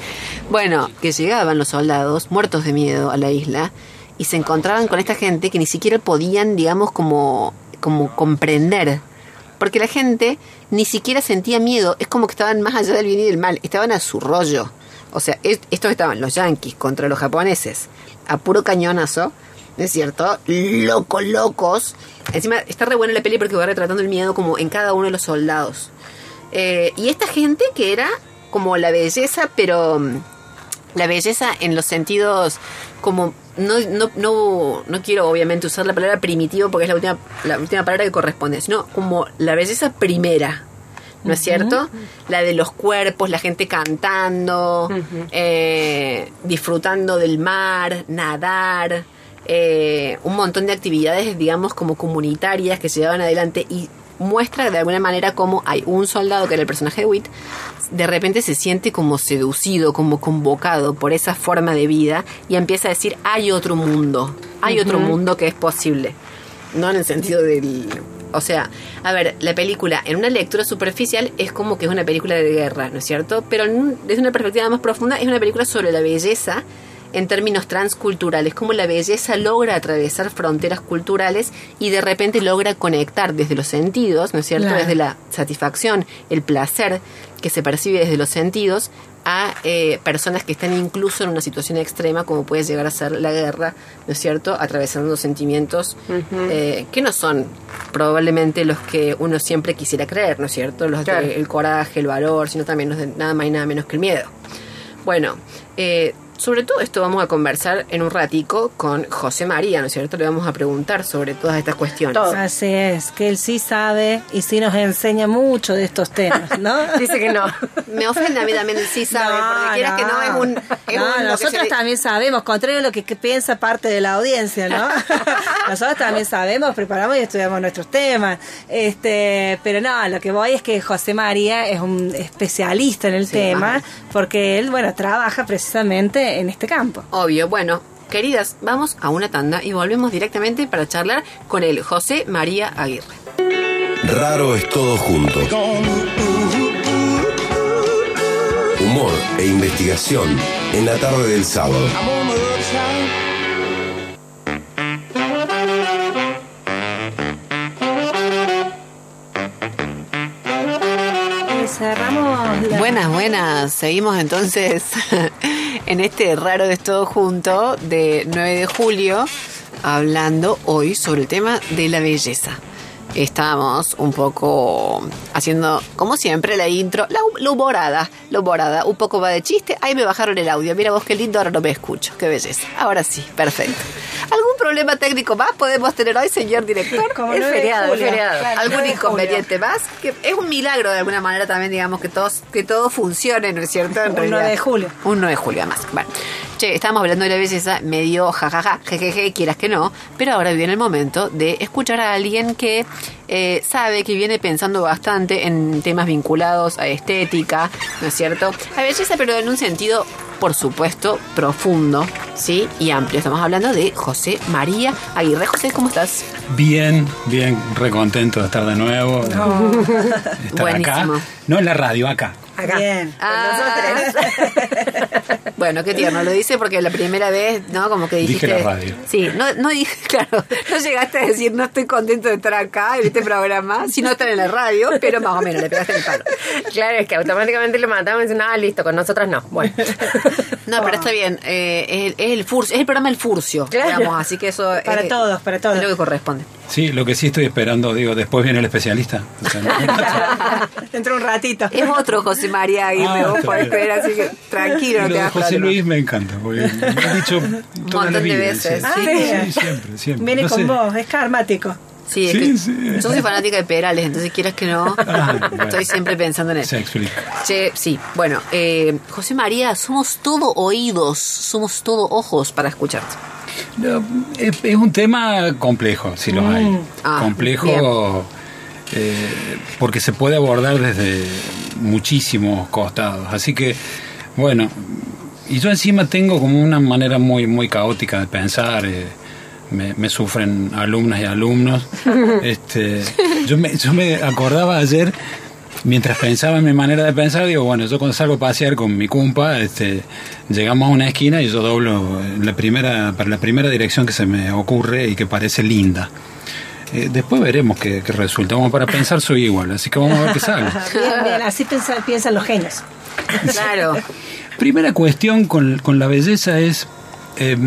[SPEAKER 2] Bueno, que llegaban los soldados muertos de miedo a la isla y se encontraban con esta gente que ni siquiera podían, digamos, como, como comprender. Porque la gente ni siquiera sentía miedo, es como que estaban más allá del bien y del mal, estaban a su rollo. O sea, es- estos estaban los yanquis contra los japoneses, a puro cañonazo, ¿no es cierto? Locos, locos. Encima está re buena la peli porque va retratando el miedo como en cada uno de los soldados. Eh, y esta gente que era como la belleza, pero mm, la belleza en los sentidos como no, no, no, no quiero obviamente usar la palabra primitivo porque es la última, la última palabra que corresponde, sino como la belleza primera. ¿No es cierto? La de los cuerpos, la gente cantando, eh, disfrutando del mar, nadar, eh, un montón de actividades, digamos, como comunitarias que se llevaban adelante y muestra de alguna manera cómo hay un soldado que era el personaje de Witt, de repente se siente como seducido, como convocado por esa forma de vida y empieza a decir, hay otro mundo, hay otro mundo que es posible. No en el sentido del... O sea, a ver, la película en una lectura superficial es como que es una película de guerra, ¿no es cierto? Pero un- desde una perspectiva más profunda es una película sobre la belleza en términos transculturales, cómo la belleza logra atravesar fronteras culturales y de repente logra conectar desde los sentidos, ¿no es cierto?
[SPEAKER 4] Claro.
[SPEAKER 2] Desde la satisfacción, el placer que se percibe desde los sentidos a eh, personas que están incluso en una situación extrema como puede llegar a ser la guerra, ¿no es cierto? Atravesando sentimientos eh, que no son probablemente los que uno siempre quisiera creer, ¿no es cierto? Los
[SPEAKER 3] Claro.
[SPEAKER 2] de el coraje, el valor, sino también los de nada más y nada menos que el miedo. Bueno, eh, sobre todo esto vamos a conversar en un ratico con José María, ¿no es cierto? Le vamos a preguntar sobre todas estas cuestiones.
[SPEAKER 3] Todo.
[SPEAKER 4] Así es, que él sí sabe y sí nos enseña mucho de estos temas, ¿no?
[SPEAKER 3] Dice que no.
[SPEAKER 2] Me ofende a mí también el sí sabe, porque quieras que no es un... es
[SPEAKER 4] No,
[SPEAKER 2] un-
[SPEAKER 4] nosotros
[SPEAKER 2] se-
[SPEAKER 4] también sabemos, contrario a lo que, que piensa parte de la audiencia, ¿no? nosotros también sabemos, preparamos y estudiamos nuestros temas. Este, pero no, lo que voy es que José María es un especialista en el
[SPEAKER 2] Sí,
[SPEAKER 4] tema, porque él, bueno, trabaja precisamente en este campo.
[SPEAKER 2] Obvio, bueno, queridas, vamos a una tanda y volvemos directamente para charlar con el José María Aguirre.
[SPEAKER 1] Raro es todo junto. Humor e investigación en la tarde del sábado.
[SPEAKER 4] Cerramos la...
[SPEAKER 2] Buenas, buenas. Seguimos entonces en este raro de todo junto de 9 de julio, hablando hoy sobre el tema de la belleza. Estamos un poco haciendo, como siempre, la intro, la, la humorada, la humorada. Un poco va de chiste. Ahí me bajaron el audio. Mira vos qué lindo, ahora no me escucho. Qué belleza. Ahora sí, perfecto. ¿Algún problema técnico más podemos tener hoy, señor director?
[SPEAKER 4] Como
[SPEAKER 3] Es
[SPEAKER 4] 9 de
[SPEAKER 3] feriado,
[SPEAKER 4] julio.
[SPEAKER 3] feriado.
[SPEAKER 4] Claro,
[SPEAKER 2] ¿Algún
[SPEAKER 4] 9 de julio.
[SPEAKER 2] inconveniente más? Que es un milagro de alguna manera también, digamos, que todos, que todo funcione, ¿no es cierto? En
[SPEAKER 4] Un
[SPEAKER 2] realidad.
[SPEAKER 4] 9 de julio.
[SPEAKER 2] Un 9 de julio, además. Bueno, che, estábamos hablando de la belleza, medio jajaja, jejeje, quieras que no, pero ahora viene el momento de escuchar a alguien que eh, sabe que viene pensando bastante en temas vinculados a estética, ¿no es cierto? A belleza, pero en un sentido, por supuesto, profundo, ¿sí? Y amplio. Estamos hablando de José María Aguirre. José, ¿cómo estás?
[SPEAKER 5] Bien, bien, recontento de estar de nuevo. de estar
[SPEAKER 2] Buenísimo.
[SPEAKER 5] acá. No en la radio, acá.
[SPEAKER 3] Acá.
[SPEAKER 4] Bien.
[SPEAKER 3] Con nosotros.
[SPEAKER 2] Bueno, qué tierno, lo dice porque la primera vez, ¿no? Como que
[SPEAKER 5] Dije
[SPEAKER 2] dijiste...
[SPEAKER 5] la radio.
[SPEAKER 2] Sí, no, no dije, claro, no llegaste a decir no estoy contento de estar acá en este programa, sino estar en la radio, pero más o menos le pegaste el palo.
[SPEAKER 3] Claro, es que automáticamente lo matamos y dicen, ah, listo, con nosotras no. Bueno.
[SPEAKER 2] No, pero está bien, eh, es, el- es el furcio, es el programa El Furcio,
[SPEAKER 3] Claro.
[SPEAKER 2] digamos, así que eso
[SPEAKER 4] Para
[SPEAKER 2] es,
[SPEAKER 4] todos, para todos.
[SPEAKER 2] es lo que corresponde.
[SPEAKER 5] Sí, lo que sí estoy esperando, digo, después viene el especialista. O sea, no-
[SPEAKER 4] Dentro de un ratito.
[SPEAKER 2] Es otro José María Aguirre,
[SPEAKER 5] Ah,
[SPEAKER 2] vos podés ver, así que tranquilo,
[SPEAKER 5] y
[SPEAKER 2] te das
[SPEAKER 5] José Luis me encanta, porque me ha dicho toda la
[SPEAKER 2] montón de
[SPEAKER 5] vida.
[SPEAKER 2] veces,
[SPEAKER 5] sí.
[SPEAKER 4] sí.
[SPEAKER 5] Sí, siempre, siempre.
[SPEAKER 4] Viene
[SPEAKER 5] No
[SPEAKER 4] con
[SPEAKER 5] sé.
[SPEAKER 4] vos, es karmático.
[SPEAKER 2] Sí, es
[SPEAKER 5] Sí,
[SPEAKER 2] que
[SPEAKER 5] sí.
[SPEAKER 2] yo soy fanática de Perales, entonces quieras que no,
[SPEAKER 5] Ah, bueno.
[SPEAKER 2] estoy siempre pensando en él.
[SPEAKER 5] Se explica.
[SPEAKER 2] Che, sí, bueno, eh, José María, somos todo oídos, somos todo ojos para escucharte.
[SPEAKER 5] No, es, es un tema complejo, si lo hay.
[SPEAKER 2] Ah,
[SPEAKER 5] complejo eh, porque se puede abordar desde muchísimos costados. Así que, bueno, y yo encima tengo como una manera muy, muy caótica de pensar. eh, me, me sufren alumnas y alumnos. este, yo, me, yo me acordaba ayer, mientras pensaba en mi manera de pensar, digo, bueno, yo cuando salgo a pasear con mi cumpa, este, llegamos a una esquina y yo doblo en la primera, para la primera dirección que se me ocurre y que parece linda. Eh, después veremos qué, qué resulta. Vamos para pensar soy igual, así que vamos a ver qué sale.
[SPEAKER 4] Bien, bien, así piensan los genios.
[SPEAKER 2] Claro.
[SPEAKER 5] Primera cuestión con, con la belleza es eh,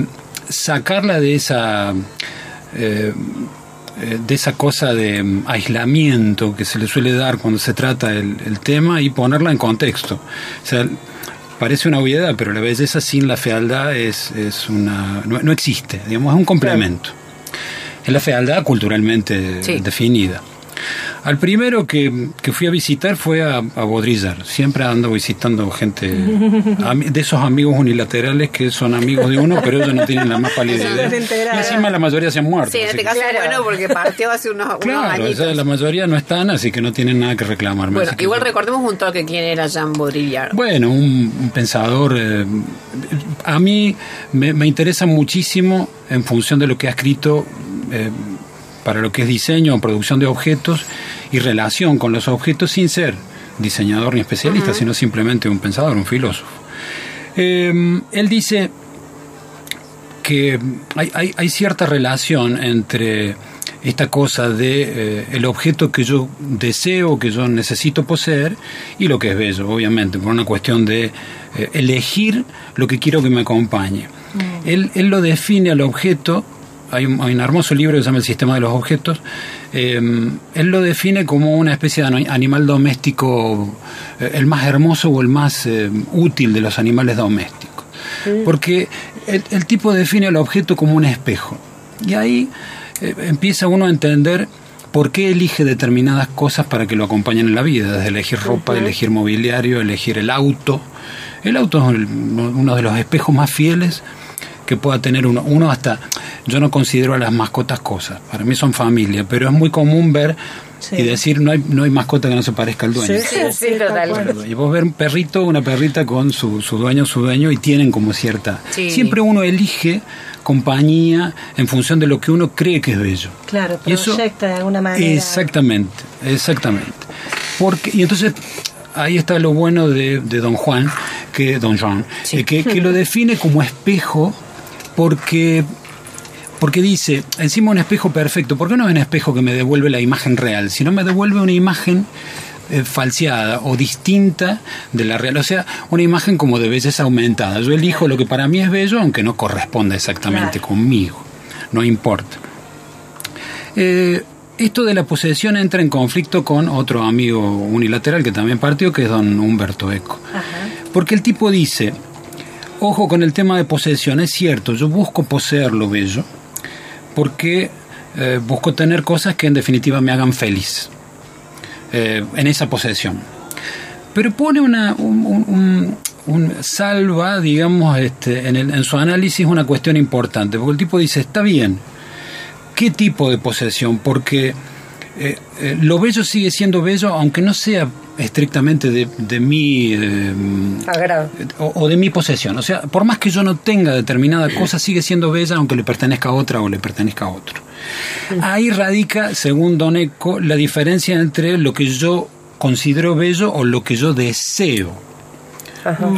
[SPEAKER 5] sacarla de esa eh, eh, de esa cosa de mm, aislamiento que se le suele dar cuando se trata el, el tema y ponerla en contexto. O sea, parece una obviedad, pero la belleza sin la fealdad es, es una no, no existe, digamos, es un complemento. Es la fealdad culturalmente
[SPEAKER 2] Sí.
[SPEAKER 5] definida. Al primero que, que fui a visitar fue a, a Baudrillard. Siempre ando visitando gente, de esos amigos unilaterales que son amigos de uno, pero ellos no tienen la más pálida idea. Y encima la mayoría se han muerto.
[SPEAKER 2] Sí, en este
[SPEAKER 5] que-
[SPEAKER 2] caso es bueno porque partió hace unos, unos
[SPEAKER 5] Claro, sea, la mayoría no están, así que no tienen nada que reclamarme.
[SPEAKER 2] Bueno,
[SPEAKER 5] que
[SPEAKER 2] igual
[SPEAKER 5] yo-
[SPEAKER 2] recordemos un toque quién era Jean Baudrillard.
[SPEAKER 5] Bueno, un, un pensador. eh, a mí me, me interesa muchísimo en función de lo que ha escrito eh, para lo que es diseño o producción de objetos y relación con los objetos sin ser diseñador ni especialista, sino simplemente un pensador, un filósofo. Eh, él dice que hay, hay, hay cierta relación entre esta cosa de eh, el objeto que yo deseo, que yo necesito poseer y lo que es bello, obviamente, por una cuestión de eh, elegir lo que quiero que me acompañe. Él, él lo define al objeto, hay un, hay un hermoso libro que se llama El sistema de los objetos, eh, él lo define como una especie de ani- animal doméstico, eh, el más hermoso o el más eh, útil de los animales domésticos. Porque el, el tipo define el objeto como un espejo. Y ahí empieza uno a entender por qué elige determinadas cosas para que lo acompañen en la vida, desde elegir ropa, elegir mobiliario, elegir el auto. El auto es uno de los espejos más fieles que pueda tener uno. Uno hasta, yo no considero a las mascotas cosas, para mí son familia, pero es muy común ver
[SPEAKER 4] Sí.
[SPEAKER 5] y decir no hay, no hay mascota que no se parezca al dueño.
[SPEAKER 4] Sí,
[SPEAKER 2] sí, total.
[SPEAKER 4] tal cual.
[SPEAKER 5] Y vos ver un perrito, una perrita con su, su dueño, su dueño, y tienen como cierta...
[SPEAKER 2] Sí.
[SPEAKER 5] Siempre uno elige compañía en función de lo que uno cree que es bello.
[SPEAKER 4] Claro,
[SPEAKER 5] Y eso-
[SPEAKER 4] proyecta de alguna manera.
[SPEAKER 5] Exactamente, exactamente. Porque, y entonces ahí está lo bueno de, de Don Juan, que Don Juan, eh, que, que lo define como espejo porque porque dice, encima un espejo perfecto, ¿por qué no es un espejo que me devuelve la imagen real? Sino me devuelve una imagen eh, falseada o distinta de la real, o sea, una imagen como de belleza aumentada. Yo elijo lo que para mí es bello, aunque no corresponda exactamente
[SPEAKER 4] Claro.
[SPEAKER 5] conmigo, no importa. Eh, esto de la posesión entra en conflicto con otro amigo unilateral que también partió, que es don Humberto Eco. Porque el tipo dice, ojo con el tema de posesión, es cierto, yo busco poseer lo bello, porque eh, busco tener cosas que en definitiva me hagan feliz eh, en esa posesión. Pero pone una, un, un- un- salva, digamos, este, en, el- en su análisis una cuestión importante, porque el tipo dice, está bien, ¿qué tipo de posesión? Porque eh, eh, lo bello sigue siendo bello, aunque no sea estrictamente de, de mi... eh,
[SPEAKER 3] Agrado.
[SPEAKER 5] o, o de mi posesión. O sea, por más que yo no tenga determinada cosa, sigue siendo bella aunque le pertenezca a otra o le pertenezca a otro. Ahí radica, según Don Eco, la diferencia entre lo que yo considero bello o lo que yo deseo.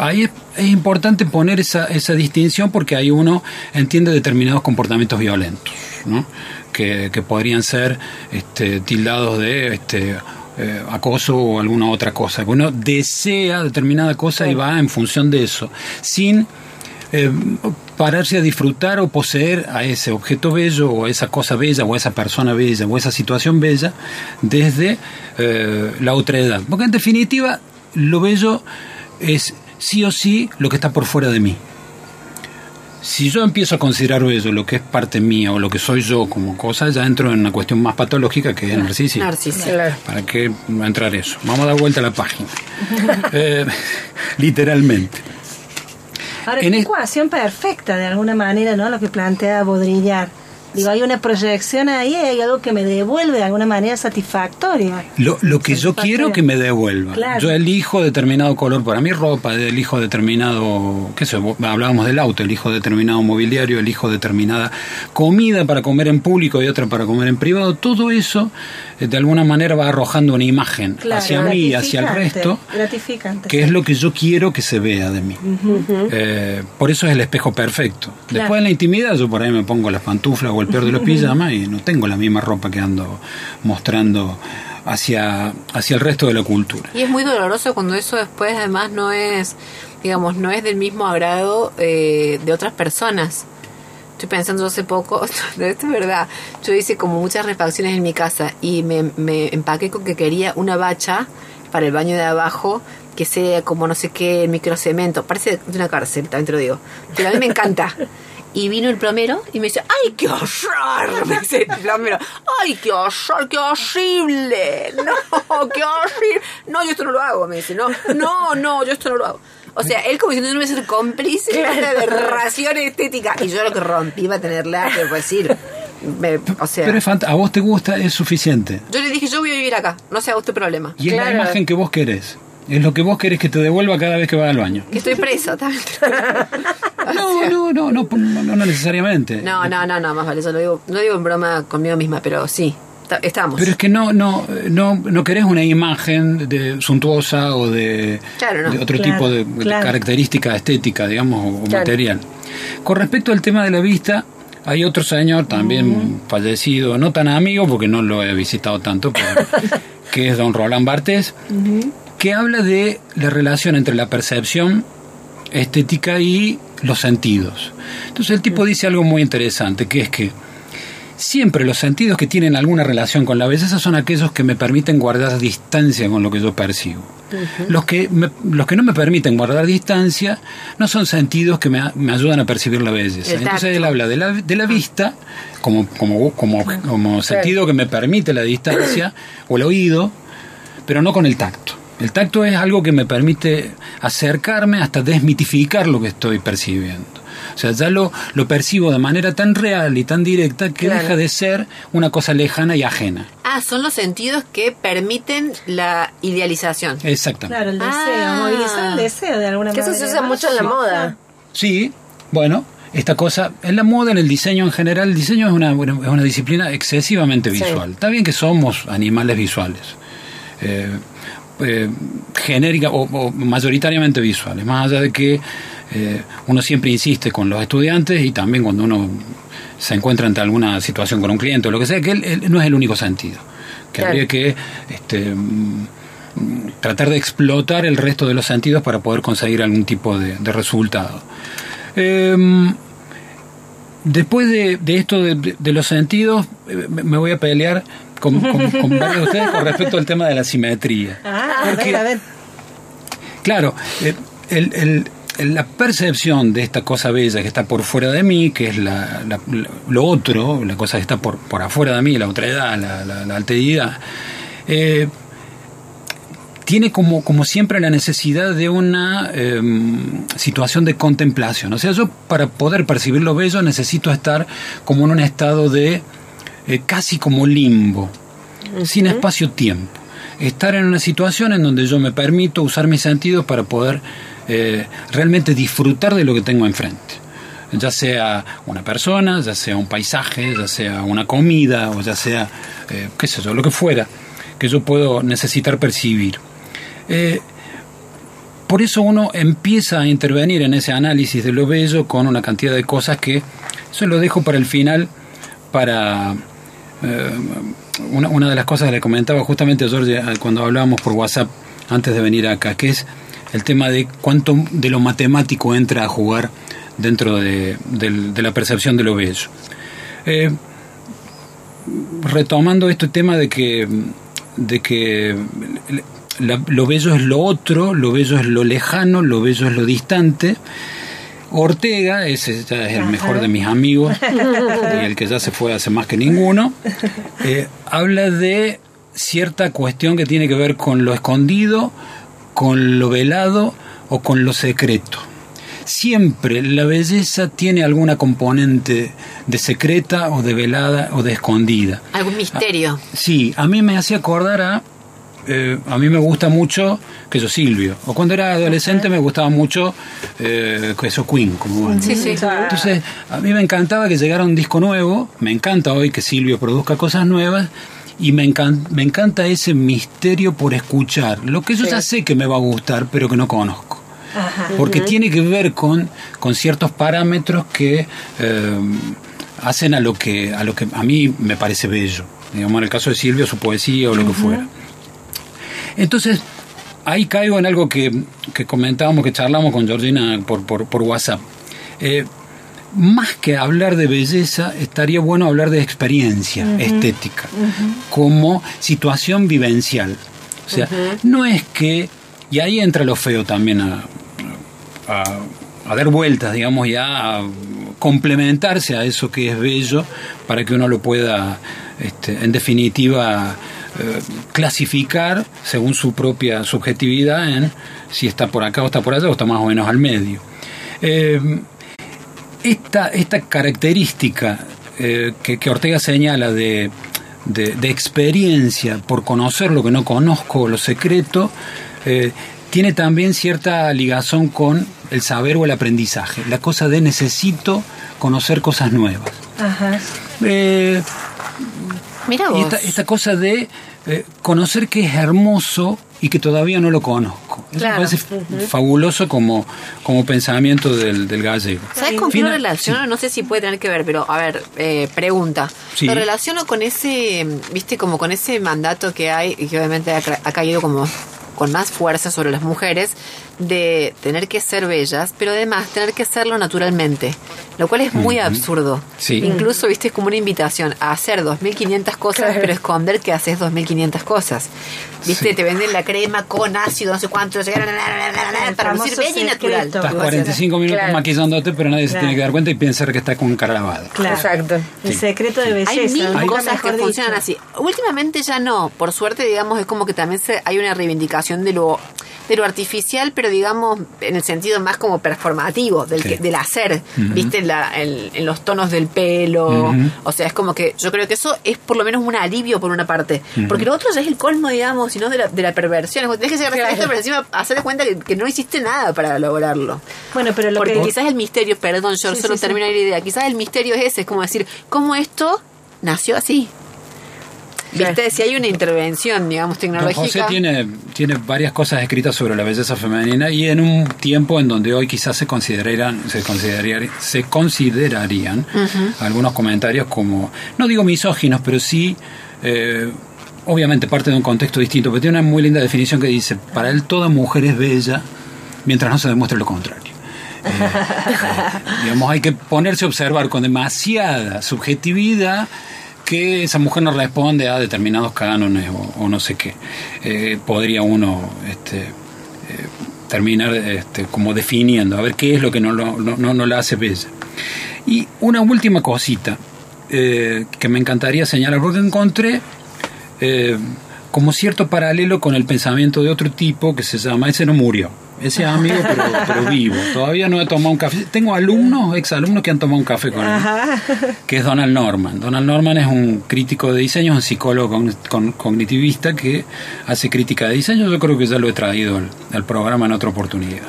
[SPEAKER 5] Ahí es, es importante poner esa, esa distinción porque ahí uno entiende determinados comportamientos violentos, ¿no? que, que podrían ser este, tildados de este, eh, acoso o alguna otra cosa. Uno desea determinada cosa y va en función de eso, sin... eh, pararse a disfrutar o poseer a ese objeto bello o a esa cosa bella o a esa persona bella o a esa situación bella desde eh, la otra edad. Porque en definitiva lo bello es sí o sí lo que está por fuera de mí. Si yo empiezo a considerar bello lo que es parte mía o lo que soy yo como cosa, ya entro en una cuestión más patológica que es el narcisismo. ¿Para qué va a entrar eso? Vamos a dar vuelta a la página. Eh, literalmente.
[SPEAKER 4] Ahora,
[SPEAKER 5] En es-
[SPEAKER 4] ecuación perfecta de alguna manera, ¿no? Lo que plantea Baudrillard. Digo, hay una proyección ahí, hay algo que me devuelve de alguna manera satisfactoria.
[SPEAKER 5] Lo, lo que yo quiero que me devuelva.
[SPEAKER 4] Claro.
[SPEAKER 5] Yo elijo determinado color para mi ropa, elijo determinado, qué sé, hablábamos del auto, elijo determinado mobiliario, elijo determinada comida para comer en público y otra para comer en privado. Todo eso de alguna manera va arrojando una imagen
[SPEAKER 4] Claro,
[SPEAKER 5] hacia mí y hacia el resto.
[SPEAKER 4] Gratificante.
[SPEAKER 5] que es lo que yo quiero que se vea de mí. Eh, por eso es el espejo perfecto.
[SPEAKER 4] Claro.
[SPEAKER 5] Después en la intimidad yo por ahí me pongo las pantuflas o el peor de los pijamas y no tengo la misma ropa que ando mostrando hacia, hacia el resto de la cultura.
[SPEAKER 2] Y es muy doloroso cuando eso después además no es, digamos, no es del mismo agrado eh, de otras personas. Estoy pensando hace poco, esto es verdad, yo hice como muchas refacciones en mi casa y me, me empaqué con que quería una bacha para el baño de abajo que sea como no sé qué, microcemento, parece de una cárcel, también te lo digo, pero a mí me encanta. Y vino el plomero y me dice, ¡ay, qué horror! Me dice el plomero, ¡ay, qué horror, qué horrible! No, qué horrible. No, yo esto no lo hago, me dice, no, no, no, yo esto no lo hago. O sea, él como diciendo, yo no voy a ser cómplice de aberración estética. Y yo lo que rompí va a tenerla, que decir, me- o sea,
[SPEAKER 5] Pero es fant- a vos te gusta, es suficiente.
[SPEAKER 2] yo le dije, yo voy a vivir acá, no sea usted problema.
[SPEAKER 5] Y es la imagen que vos querés. Es lo que vos querés que te devuelva cada vez que vas al baño.
[SPEAKER 2] Que estoy preso, también.
[SPEAKER 5] No, no, no, no, no, no necesariamente.
[SPEAKER 2] No, no, no, no, más vale, yo lo digo, no digo en broma conmigo misma, pero sí, estamos.
[SPEAKER 5] Pero es que no, no, no, no querés una imagen de suntuosa o de,
[SPEAKER 2] Claro, no.
[SPEAKER 5] de otro
[SPEAKER 4] Claro,
[SPEAKER 5] tipo de, de
[SPEAKER 4] claro.
[SPEAKER 5] característica estética, digamos, o, material. Con respecto al tema de la vista, hay otro señor también fallecido, no tan amigo porque no lo he visitado tanto, pero, que es don Roland Barthes, que habla de la relación entre la percepción estética y los sentidos. Entonces el tipo dice algo muy interesante, que es que siempre los sentidos que tienen alguna relación con la belleza son aquellos que me permiten guardar distancia con lo que yo percibo. los, que me- los que no me permiten guardar distancia no son sentidos que me, me ayudan a percibir la belleza.
[SPEAKER 2] El
[SPEAKER 5] Entonces él habla de la, de la vista como, como, como, como sentido que me permite la distancia o el oído, pero no con el tacto. El tacto es algo que me permite acercarme hasta desmitificar lo que estoy percibiendo. O sea, ya lo, lo percibo de manera tan real y tan directa que
[SPEAKER 3] Claro.
[SPEAKER 5] deja de ser una cosa lejana y ajena.
[SPEAKER 2] Ah, son los sentidos que permiten la idealización.
[SPEAKER 5] Exactamente.
[SPEAKER 4] Claro, el deseo,
[SPEAKER 2] Ah.
[SPEAKER 4] movilizar el deseo de alguna
[SPEAKER 3] Que eso
[SPEAKER 4] manera.
[SPEAKER 3] se usa mucho en la moda.
[SPEAKER 5] Sí, bueno, esta cosa, en la moda, en el diseño en general, el diseño es una, bueno, es una disciplina excesivamente
[SPEAKER 3] Sí.
[SPEAKER 5] visual. Está bien que somos animales visuales, eh, eh, genérica o, o mayoritariamente visuales, más allá de que eh, uno siempre insiste con los estudiantes y también cuando uno se encuentra ante alguna situación con un cliente o lo que sea, que él, él no es el único sentido, que
[SPEAKER 3] Claro.
[SPEAKER 5] habría que este, mm, tratar de explotar el resto de los sentidos para poder conseguir algún tipo de, de resultado. Em, después de, de esto de, los sentidos, eh, me voy a pelear con, con- con varios de ustedes con respecto al tema de la simetría.
[SPEAKER 4] Ah, a ver, a ver.
[SPEAKER 5] Claro, eh, el- la percepción de esta cosa bella que está por fuera de mí, que es la- lo otro, la cosa que está por, por afuera de mí, la otra edad, la, alteridad, eh, tiene como, como siempre la necesidad de una eh, situación de contemplación. O sea, yo para poder percibir lo bello necesito estar como en un estado de eh, casi como limbo, sin espacio-tiempo. Estar en una situación en donde yo me permito usar mis sentidos para poder eh, realmente disfrutar de lo que tengo enfrente. Ya sea una persona, ya sea un paisaje, ya sea una comida, o ya sea, eh, qué sé yo, lo que fuera, que yo puedo necesitar percibir. Eh, por eso uno empieza a intervenir en ese análisis de lo bello con una cantidad de cosas que eso lo dejo para el final para eh, una, de las cosas que le comentaba justamente a George cuando hablábamos por WhatsApp antes de venir acá, que es el tema de cuánto de lo matemático entra a jugar dentro de, la percepción de lo bello. Eh, retomando este tema de que, de que la- lo bello es lo otro, lo bello es lo lejano, lo bello es lo distante. Ortega, ese ya es el mejor de mis amigos y el que ya se fue hace más que ninguno, eh, habla de cierta cuestión que tiene que ver con lo escondido, con lo velado o con lo secreto. Siempre la belleza tiene alguna componente de secreta o de velada o de escondida.
[SPEAKER 2] Algún misterio.
[SPEAKER 5] Sí, a mí me hace acordar a. eh, a mí me gusta mucho que yo Silvio. O cuando era adolescente me gustaba mucho eh, que eso Queen. Como.
[SPEAKER 2] Sí, sí.
[SPEAKER 5] Entonces, a mí me encantaba que llegara un disco nuevo. Me encanta hoy que Silvio produzca cosas nuevas. Y me, encan- me encanta ese misterio por escuchar. Lo que yo ya sé que me va a gustar, pero que no conozco. Porque tiene que ver con, con ciertos parámetros que eh, hacen a lo que, a lo que a mí me parece bello. Digamos, en el caso de Silvio, su poesía o lo que fuera. Entonces, ahí caigo en algo que, que comentábamos, que charlamos con Georgina por, por, por WhatsApp. Eh, más que hablar de belleza, estaría bueno hablar de experiencia estética, como situación vivencial. O sea, no es que, y ahí entra lo feo también a, a, a dar vueltas, digamos, ya a complementarse a eso que es bello para que uno lo pueda, este, en definitiva, eh, clasificar según su propia subjetividad en si está por acá o está por allá o está más o menos al medio. Eh, esta, esta característica eh, que, que Ortega señala de, de- de experiencia por conocer lo que no conozco, lo secreto, eh, tiene también cierta ligazón con el saber o el aprendizaje, la cosa de necesito conocer cosas nuevas.
[SPEAKER 4] Ajá.
[SPEAKER 5] Eh,
[SPEAKER 2] Mira
[SPEAKER 5] y
[SPEAKER 2] vos.
[SPEAKER 5] esta, esta cosa de eh, conocer que es hermoso y que todavía no lo conozco. Eso
[SPEAKER 2] Claro.
[SPEAKER 5] me parece fabuloso como, como pensamiento del, del gallego.
[SPEAKER 2] ¿Sabes con qué lo relaciono?
[SPEAKER 5] sí.
[SPEAKER 2] No sé si puede tener que ver, pero a ver, eh, pregunta.
[SPEAKER 5] Sí.
[SPEAKER 2] Lo relaciono con ese, viste, como con ese mandato que hay y que obviamente ha, ha caído como con más fuerza sobre las mujeres de tener que ser bellas, pero además tener que serlo naturalmente, lo cual es muy absurdo.
[SPEAKER 5] Sí.
[SPEAKER 2] Incluso, viste, es como una invitación a hacer 2500 cosas, pero esconder que haces 2500 cosas. Viste,
[SPEAKER 5] Sí.
[SPEAKER 2] te venden la crema con ácido, no sé cuánto, no sé para lucir bella y natural.
[SPEAKER 5] Estás
[SPEAKER 4] Claro.
[SPEAKER 5] 45 minutos
[SPEAKER 3] Claro.
[SPEAKER 5] maquillándote, pero nadie se
[SPEAKER 4] Claro.
[SPEAKER 5] tiene que dar cuenta y pensar que está con cara lavada.
[SPEAKER 4] Claro.
[SPEAKER 3] Exacto.
[SPEAKER 4] El secreto de belleza.
[SPEAKER 2] Hay mil
[SPEAKER 4] nunca
[SPEAKER 2] cosas que
[SPEAKER 4] dicho.
[SPEAKER 2] funcionan así. Últimamente ya no. Por suerte, digamos, es como que también se, hay una reivindicación de lo de lo artificial, pero digamos en el sentido más como performativo del,
[SPEAKER 5] Sí.
[SPEAKER 2] que- del hacer, viste, en, la- en- en los tonos del pelo, o sea, es como que yo creo que eso es por lo menos un alivio por una parte, porque lo otro ya es el colmo, digamos, sino de la, de la perversión, Es como, tenés que llegar esto, pero encima hacer cuenta que, que no hiciste nada para lograrlo.
[SPEAKER 4] Bueno, pero lo
[SPEAKER 2] Porque
[SPEAKER 4] que
[SPEAKER 2] quizás el misterio, perdón, yo
[SPEAKER 4] Sí,
[SPEAKER 2] solo
[SPEAKER 4] sí, sí.
[SPEAKER 2] termino la idea, quizás el misterio es ese, es como decir, ¿cómo esto nació así? ¿Viste? Si hay una intervención, digamos,
[SPEAKER 5] Don
[SPEAKER 2] tecnológica.
[SPEAKER 5] José tiene, tiene varias cosas escritas sobre la belleza femenina y en un tiempo en donde hoy quizás se considerarían, se considerarían, se considerarían algunos comentarios como, no digo misóginos, pero sí, eh, obviamente parte de un contexto distinto, pero tiene una muy linda definición que dice, para él toda mujer es bella mientras no se demuestre lo contrario. Eh, eh, digamos, hay que ponerse a observar con demasiada subjetividad que esa mujer no responde a determinados cánones o, no sé qué. Eh, podría uno este, eh, terminar este, como definiendo, a ver qué es lo que no, lo- no, no, la hace bella. Y una última cosita eh, que me encantaría señalar, porque encontré como cierto paralelo con el pensamiento de otro tipo que se llama, ese no murió, ese amigo pero, pero vivo, todavía no he tomado un café, tengo alumnos, exalumnos que han tomado un café con él, que es Donald Norman. Donald Norman es un crítico de diseño, un psicólogo con- con- cognitivista que hace crítica de diseño, yo creo que ya lo he traído al, al programa en otra oportunidad.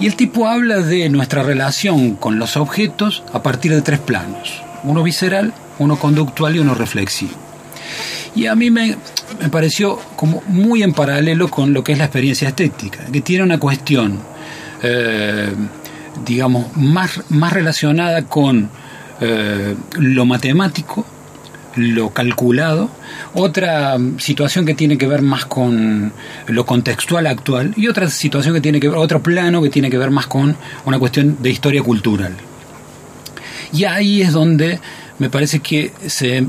[SPEAKER 5] Y el tipo habla de nuestra relación con los objetos a partir de tres planos, uno visceral, uno conductual y uno reflexivo. Y a mí me, me pareció como muy en paralelo con lo que es la experiencia estética, que tiene una cuestión, eh, digamos, más, más relacionada con eh, lo matemático, lo calculado, otra situación que tiene que ver más con lo contextual actual y otra situación que tiene que ver, otro plano que tiene que ver más con una cuestión de historia cultural. Y ahí es donde me parece que se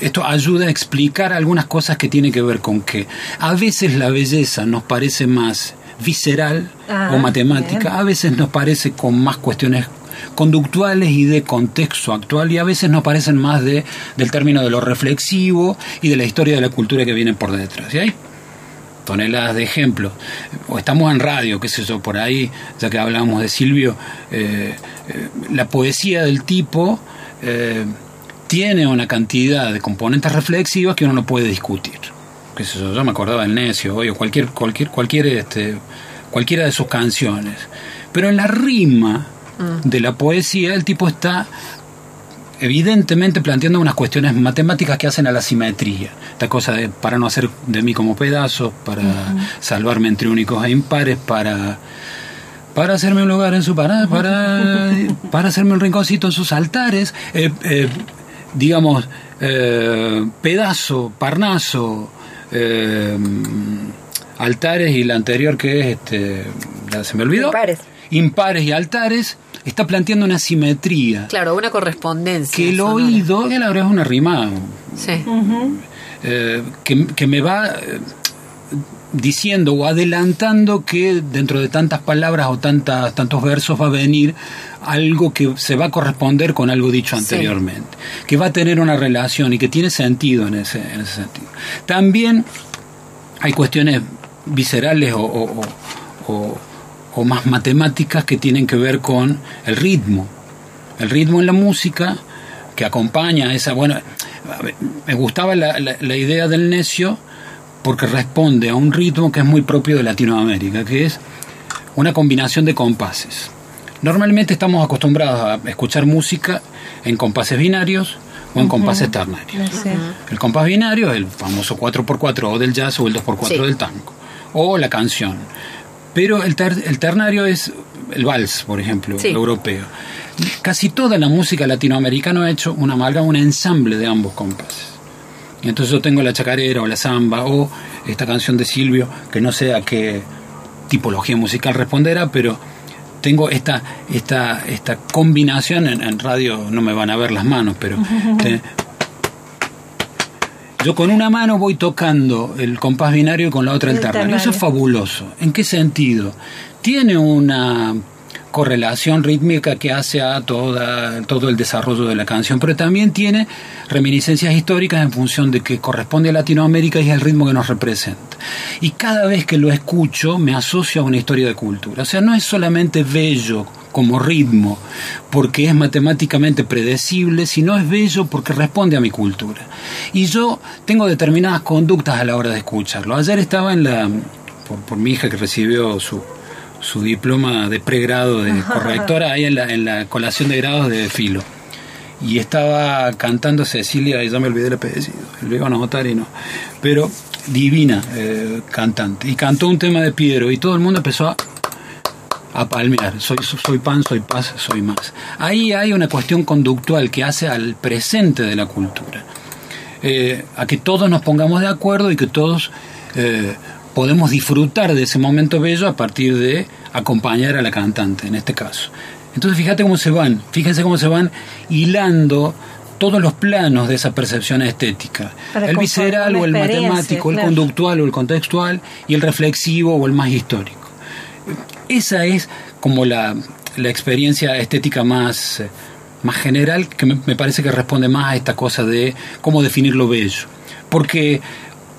[SPEAKER 5] esto ayuda a explicar algunas cosas que tienen que ver con que a veces la belleza nos parece más visceral
[SPEAKER 3] Ah,
[SPEAKER 5] o matemática,
[SPEAKER 3] bien.
[SPEAKER 5] a veces nos parece con más cuestiones conductuales y de contexto actual y a veces nos parecen más de del término de lo reflexivo y de la historia de la cultura que viene por detrás. ¿Y hay? toneladas de ejemplos. O estamos en radio, qué sé yo, por ahí, ya que hablábamos de Silvio, eh, eh, la poesía del tipo eh, tiene una cantidad de componentes reflexivos que uno no puede discutir. Sé yo, yo me acordaba del Necio hoy, o cualquier, cualquier, cualquier, este, cualquiera de sus canciones. Pero en la rima de la poesía, el tipo está evidentemente planteando unas cuestiones matemáticas que hacen a la simetría. Esta cosa de para no hacer de mí como pedazos, para salvarme entre únicos e impares, para para hacerme un lugar en su parada, para, para hacerme un rinconcito en sus altares, eh, eh, digamos, eh, pedazo, parnaso, eh, altares y la anterior que es, este, ya se me olvidó.
[SPEAKER 3] Impares.
[SPEAKER 5] Impares y altares, está planteando una simetría
[SPEAKER 2] Claro, una correspondencia.
[SPEAKER 5] que el
[SPEAKER 2] sonora.
[SPEAKER 5] oído, que la verdad es una rima
[SPEAKER 2] Sí.
[SPEAKER 5] eh, que, que me va eh, diciendo o adelantando que dentro de tantas palabras o tantas, tantos versos va a venir algo que se va a corresponder con algo dicho
[SPEAKER 2] Sí.
[SPEAKER 5] anteriormente, que va a tener una relación y que tiene sentido en ese, en ese sentido. También hay cuestiones viscerales o, o- o- o- más matemáticas que tienen que ver con el ritmo. El ritmo en la música que acompaña a esa... Bueno, me gustaba la, la- la idea del necio porque responde a un ritmo que es muy propio de Latinoamérica, que es una combinación de compases. Normalmente estamos acostumbrados a escuchar música en compases binarios o en compases ternarios. El compás binario es el famoso 4x4 o del jazz o el 2x4
[SPEAKER 2] Sí.
[SPEAKER 5] del tango. O la canción. Pero el, ter- el ternario es el vals, por ejemplo,
[SPEAKER 2] Sí.
[SPEAKER 5] europeo. Casi toda la música latinoamericana ha hecho una amalgama, un ensamble de ambos compases. Y entonces yo tengo la chacarera o la samba o esta canción de Silvio, que no sé a qué tipología musical responderá, pero tengo esta, esta, esta combinación, en, en radio no me van a ver las manos, pero te- yo con una mano voy tocando el compás binario y con la otra el
[SPEAKER 4] El
[SPEAKER 5] ternario. Eso es fabuloso. ¿En qué sentido? Tiene una correlación rítmica que hace a toda, todo el desarrollo de la canción, pero también tiene reminiscencias históricas en función de que corresponde a Latinoamérica y es el ritmo que nos representa. Y cada vez que lo escucho me asocio a una historia de cultura. O sea, no es solamente bello como ritmo, porque es matemáticamente predecible, sino es bello porque responde a mi cultura. Y yo tengo determinadas conductas a la hora de escucharlo. Ayer estaba en la, por, por mi hija que recibió su, su diploma de pregrado de correctora ahí en la, en la colación de grados de filo. Y estaba cantando Cecilia, y ya me olvidé el apellido, lo iba a anotar y no. Pero divina eh, cantante. Y cantó un tema de Piero y todo el mundo empezó a, a palmear. Soy, soy pan, soy paz, soy más. Ahí hay una cuestión conductual que hace al presente de la cultura. Eh, a que todos nos pongamos de acuerdo y que todos eh, podemos disfrutar de ese momento bello a partir de acompañar a la cantante, en este caso. Entonces fíjate cómo se van, fíjense cómo se van hilando todos los planos de esa percepción estética.
[SPEAKER 4] Para
[SPEAKER 5] el visceral o el matemático, el conductual o el contextual y el reflexivo o el más histórico. Esa es como la, la experiencia estética más, más general que me, me parece que responde más a esta cosa de cómo definir lo bello. Porque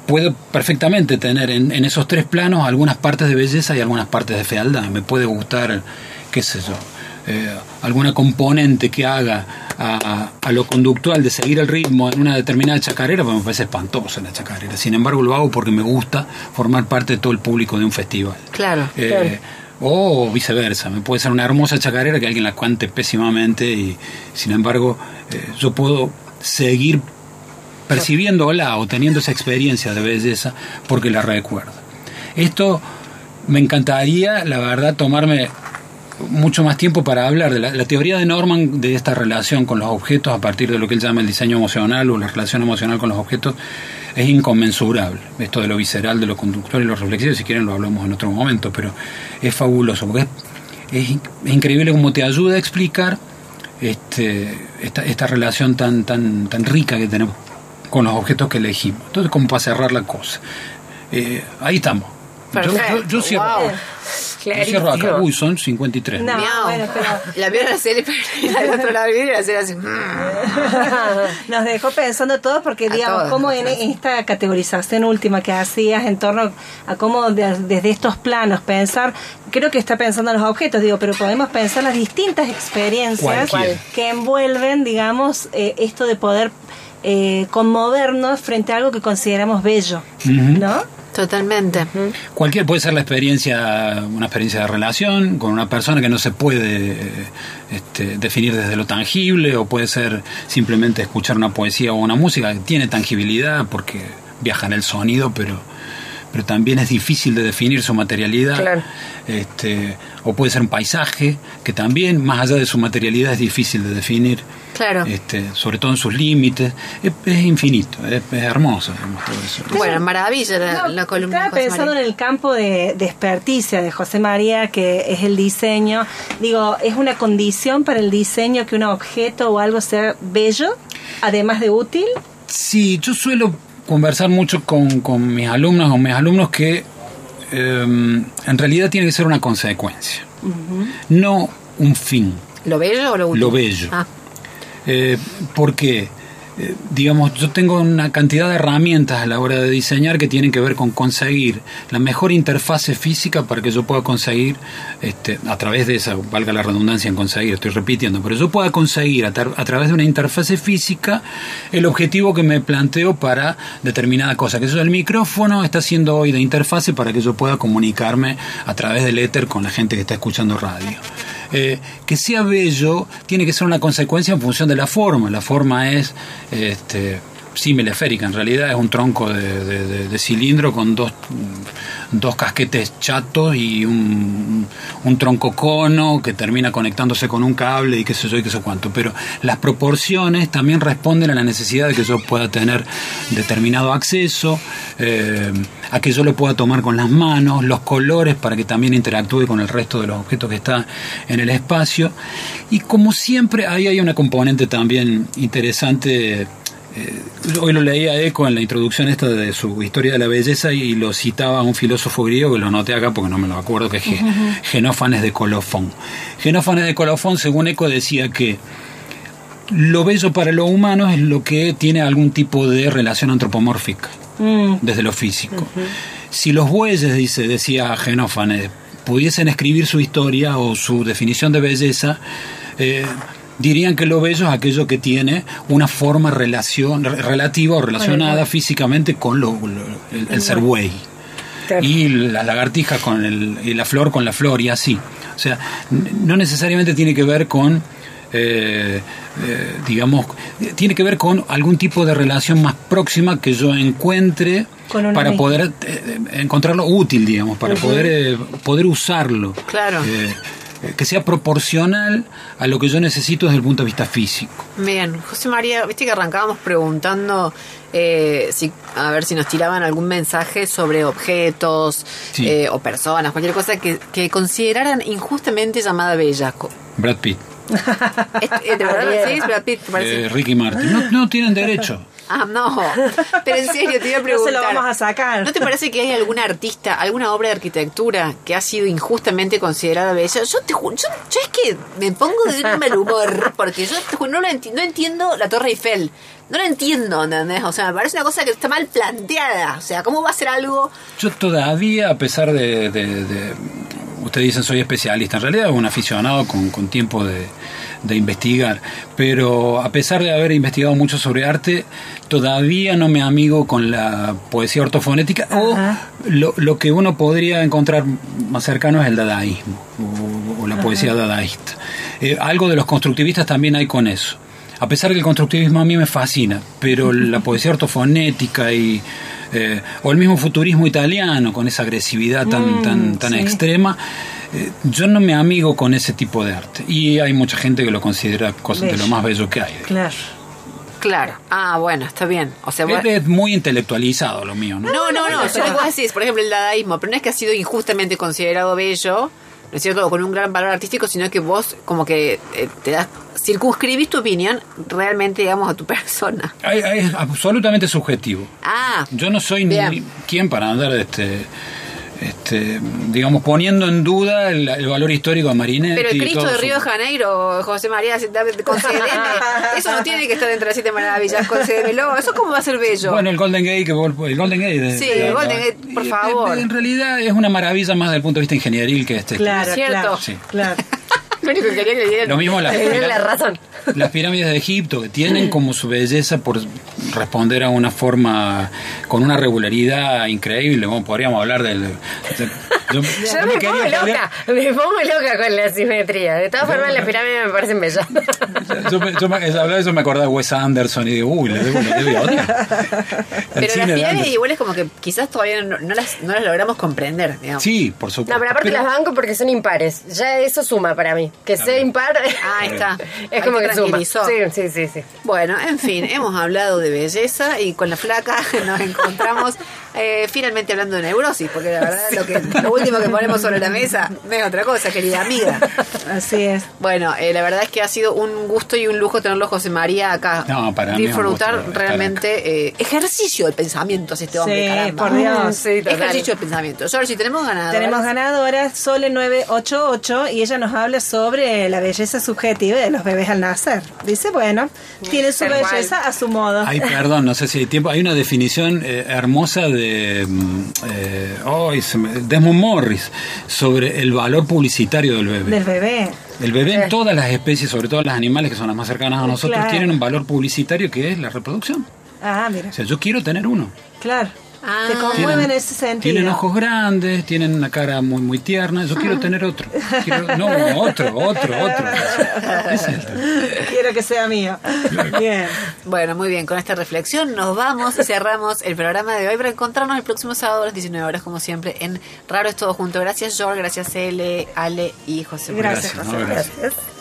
[SPEAKER 5] puedo perfectamente tener en, en esos tres planos algunas partes de belleza y algunas partes de fealdad. Me puede gustar, qué sé yo, eh, alguna componente que haga a, a- a lo conductual de seguir el ritmo en una determinada chacarera, pues me parece espantosa la chacarera. Sin embargo, lo hago porque me gusta formar parte de todo el público de un festival.
[SPEAKER 2] Claro.
[SPEAKER 5] Eh,
[SPEAKER 3] Claro.
[SPEAKER 5] O viceversa, me puede ser una hermosa chacarera que alguien la cante pésimamente y sin embargo eh, yo puedo seguir percibiéndola o teniendo esa experiencia de belleza porque la recuerdo. Esto me encantaría, la verdad, tomarme mucho más tiempo para hablar de la, teoría de Norman de esta relación con los objetos a partir de lo que él llama el diseño emocional o la relación emocional con los objetos es inconmensurable. Esto de lo visceral, de lo conductual y lo reflexivo, si quieren lo hablamos en otro momento, pero es fabuloso porque es increíble cómo te ayuda a explicar este, esta, esta relación tan, tan, tan rica que tenemos con los objetos que elegimos. Entonces, como para cerrar la cosa. Eh, ahí estamos. Yo, yo- yo cierro,
[SPEAKER 2] wow.
[SPEAKER 5] yo cierro acá. Uy, son 53.
[SPEAKER 4] No.
[SPEAKER 2] Miau.
[SPEAKER 4] bueno, pero-
[SPEAKER 2] La serie, pero el otro lado y la así. mm.
[SPEAKER 4] Nos dejó pensando todos porque,
[SPEAKER 2] A
[SPEAKER 4] digamos,
[SPEAKER 2] todos, a
[SPEAKER 4] en esta categorización última que hacías en torno a cómo de- desde estos planos pensar, creo que está pensando en los objetos, digo, pero podemos pensar las distintas experiencias que envuelven, digamos, eh, esto de poder eh, conmovernos frente a algo que consideramos bello, ¿no?
[SPEAKER 2] Totalmente.
[SPEAKER 5] Cualquier puede ser la experiencia, una experiencia de relación con una persona que no se puede eh, este, definir desde lo tangible, o puede ser simplemente escuchar una poesía o una música que tiene tangibilidad porque viaja en el sonido, pero, pero también es difícil de definir su materialidad.
[SPEAKER 3] Claro.
[SPEAKER 5] Este, o puede ser un paisaje que también, más allá de su materialidad, es difícil de definir.
[SPEAKER 2] Claro.
[SPEAKER 5] Este, sobre todo en sus límites. Es, es infinito, es, es hermoso digamos, todo eso.
[SPEAKER 2] Bueno, maravilla la,
[SPEAKER 4] No,
[SPEAKER 2] la columna.
[SPEAKER 4] Estaba
[SPEAKER 2] de José
[SPEAKER 4] pensando
[SPEAKER 2] María.
[SPEAKER 4] en el campo de, de experticia de José María, que es el diseño. Digo, ¿es una condición para el diseño que un objeto o algo sea bello, además de útil?
[SPEAKER 5] Sí, yo suelo conversar mucho con, con mis alumnos o mis alumnos que eh, en realidad tiene que ser una consecuencia, no un fin.
[SPEAKER 2] ¿Lo bello o lo útil?
[SPEAKER 5] Lo bello.
[SPEAKER 2] Ah,
[SPEAKER 5] Eh, porque, digamos, yo tengo una cantidad de herramientas a la hora de diseñar que tienen que ver con conseguir la mejor interfase física para que yo pueda conseguir, este, a través de esa, valga la redundancia en conseguir, estoy repitiendo, pero yo pueda conseguir a, a través de una interfase física el objetivo que me planteo para determinada cosa. Que eso el micrófono está siendo hoy de interfase para que yo pueda comunicarme a través del éter con la gente que está escuchando radio. Eh, que sea bello tiene que ser una consecuencia en función de la forma. La forma es este, símil esférica, en realidad es un tronco de, cilindro con dos, dos casquetes chatos y un, un tronco cono que termina conectándose con un cable y qué sé yo y qué sé cuánto. Pero las proporciones también responden a la necesidad de que yo pueda tener determinado acceso, eh, a que yo lo pueda tomar con las manos, los colores para que también interactúe con el resto de los objetos que está en el espacio. Y como siempre, ahí hay una componente también interesante. Eh, hoy lo leía Eco en la introducción esta de su historia de la belleza y lo citaba a un filósofo griego que lo noté acá porque no me lo acuerdo, que es Ge- Genófanes de Colofón. Genófanes de Colofón, según Eco, decía que lo bello para lo humano es lo que tiene algún tipo de relación antropomórfica desde lo físico. Si los bueyes, dice, decía Genófanes, pudiesen escribir su historia o su definición de belleza, eh, dirían que lo bello es aquello que tiene una forma relación, re- relativa o relacionada físicamente con lo, lo- el, el ser buey.
[SPEAKER 3] Claro.
[SPEAKER 5] Y las lagartijas con el, y la flor con la flor y así. O sea, no necesariamente tiene que ver con, eh, eh, digamos, tiene que ver con algún tipo de relación más próxima que yo encuentre para
[SPEAKER 4] misma.
[SPEAKER 5] poder eh, encontrarlo útil, digamos, para poder, eh, poder usarlo.
[SPEAKER 2] Claro.
[SPEAKER 5] Que sea proporcional a lo que yo necesito desde el punto de vista físico.
[SPEAKER 2] Bien, José María, viste que arrancábamos preguntando eh, si, a ver si nos tiraban algún mensaje sobre objetos
[SPEAKER 5] Sí.
[SPEAKER 2] eh, o personas, cualquier cosa que, que consideraran injustamente llamada bella.
[SPEAKER 5] Brad Pitt,
[SPEAKER 2] ¿Es- ¿De verdad lo decís, Brad Pitt, te parece?
[SPEAKER 5] eh, Ricky Martin, no, no tienen derecho.
[SPEAKER 2] Ah, no. Pero en serio, te iba a
[SPEAKER 4] No
[SPEAKER 2] preguntar.
[SPEAKER 4] se lo vamos a sacar.
[SPEAKER 2] ¿No te parece que hay algún artista, alguna obra de arquitectura que ha sido injustamente considerada bella? Yo te ju- yo, yo es que me pongo de un mal humor, porque yo no, lo enti- no entiendo la Torre Eiffel. No lo entiendo, ¿entendés? O sea, me parece una cosa que está mal planteada. O sea, ¿cómo va a ser algo?
[SPEAKER 5] Yo todavía, a pesar de, de- de- ustedes dicen soy especialista, en realidad un aficionado con, con tiempo de, de investigar, pero a pesar de haber investigado mucho sobre arte, todavía no me amigo con la poesía ortofonética o lo, lo que uno podría encontrar más cercano es el dadaísmo o, o la poesía dadaísta. Eh, algo de los constructivistas también hay con eso. A pesar que el constructivismo a mí me fascina, pero la poesía ortofonética y Eh, o el mismo futurismo italiano, con esa agresividad tan,
[SPEAKER 4] Mm,
[SPEAKER 5] tan, tan
[SPEAKER 4] sí.
[SPEAKER 5] extrema. Eh, yo no me amigo con ese tipo de arte. Y hay mucha gente que lo considera cosa de lo más bello que hay.
[SPEAKER 4] Claro.
[SPEAKER 2] Claro. Ah, bueno, está bien. O sea, vos-
[SPEAKER 5] Es, muy intelectualizado lo mío, ¿no?
[SPEAKER 2] No, no, no. Yo lo que vos decís, por ejemplo, el dadaísmo, pero no es que ha sido injustamente considerado bello, ¿no es cierto? O con un gran valor artístico, sino que vos como que eh, te das, circunscribís tu opinión realmente, digamos, a tu persona.
[SPEAKER 5] Es absolutamente subjetivo.
[SPEAKER 2] Ah,
[SPEAKER 5] Yo no soy
[SPEAKER 2] Bien.
[SPEAKER 5] ni quien para andar, este, este, digamos, poniendo en duda el, el valor histórico de Marinetti.
[SPEAKER 2] pero el Cristo de
[SPEAKER 5] su-
[SPEAKER 2] Río de Janeiro, José María, concédeme. Eso no tiene que estar dentro de las siete maravillas, concédemelo. ¿Eso cómo va a ser bello?
[SPEAKER 5] Bueno, el Golden Gate, que vos- el Golden Gate. de-
[SPEAKER 2] Sí,
[SPEAKER 5] de-
[SPEAKER 2] el Golden Gate, por
[SPEAKER 5] y-
[SPEAKER 2] favor.
[SPEAKER 5] En realidad es una maravilla más desde el punto de vista ingenieril que este.
[SPEAKER 4] Claro,
[SPEAKER 2] ¿Cierto?
[SPEAKER 4] claro.
[SPEAKER 5] Sí.
[SPEAKER 4] claro.
[SPEAKER 2] Lo único que quería que le dieran.
[SPEAKER 5] Lo mismo
[SPEAKER 3] Tiene la razón.
[SPEAKER 5] Las pirámides de Egipto, que tienen como su belleza por responder a una forma, con una regularidad increíble. Bueno, podríamos hablar del. de- yo-
[SPEAKER 3] Yo
[SPEAKER 5] yo
[SPEAKER 3] me pongo loca, me pongo loca con la simetría. De todas formas, las pirámides me parecen bellas.
[SPEAKER 5] Yo, me- yo me, hablaba de eso me acordaba de Wes Anderson y digo, uy, le debo, le debo
[SPEAKER 2] Pero las
[SPEAKER 5] de
[SPEAKER 2] pirámides igual es como que quizás todavía no, no las, no las logramos comprender, digamos.
[SPEAKER 5] Sí, por supuesto.
[SPEAKER 3] No, pero aparte las banco porque son impares. Ya eso suma para mí. Que sea impar.
[SPEAKER 2] Ah, está.
[SPEAKER 3] Es como que.
[SPEAKER 2] Tranquilizó.
[SPEAKER 3] Sí, sí, sí, sí.
[SPEAKER 2] Bueno, en fin, hemos hablado de belleza y con la flaca nos encontramos eh, finalmente hablando de neurosis, porque la verdad lo, que, lo último que ponemos sobre la mesa no es otra cosa, querida amiga.
[SPEAKER 4] Así es.
[SPEAKER 2] Bueno, eh, la verdad es que ha sido un gusto y un lujo tenerlo José María acá.
[SPEAKER 5] No, para mí
[SPEAKER 2] Disfrutar
[SPEAKER 5] estar
[SPEAKER 2] realmente eh, ejercicio del pensamiento hace este hombre,
[SPEAKER 4] Sí,
[SPEAKER 2] caramba.
[SPEAKER 4] por Dios.
[SPEAKER 3] Sí, total.
[SPEAKER 2] Ejercicio del pensamiento. Georgie, tenemos ganado.
[SPEAKER 4] Tenemos ganadora Sole 988 y ella nos habla sobre la belleza subjetiva de los bebés al nacer. Dice, bueno, tiene su belleza a su modo.
[SPEAKER 5] Ay, perdón, no sé si hay tiempo. Hay una definición eh, hermosa de mm, eh, me- Desmond Morris sobre el valor publicitario del bebé.
[SPEAKER 4] Del bebé.
[SPEAKER 5] El bebé en todas las especies, sobre todo las animales que son las más cercanas a nosotros,
[SPEAKER 4] Claro.
[SPEAKER 5] tienen un valor publicitario que es la reproducción.
[SPEAKER 4] Ah, mira.
[SPEAKER 5] O sea, yo quiero tener uno.
[SPEAKER 4] Claro.
[SPEAKER 2] Ah.
[SPEAKER 4] Te conmueve en ese sentido.
[SPEAKER 5] Tienen ojos grandes, tienen una cara muy muy tierna. Yo quiero tener otro. Quiero- no, otro, otro, otro. Es
[SPEAKER 4] Quiero que sea mío. Bien.
[SPEAKER 2] Bueno, muy bien, con esta reflexión nos vamos y cerramos el programa de hoy para encontrarnos el próximo sábado a las 19 horas, como siempre, en Raro es Todo Junto. Gracias, George, gracias, L, Ale y José.
[SPEAKER 4] Gracias,
[SPEAKER 5] Gracias,
[SPEAKER 4] José.
[SPEAKER 5] no, gracias.
[SPEAKER 3] Gracias.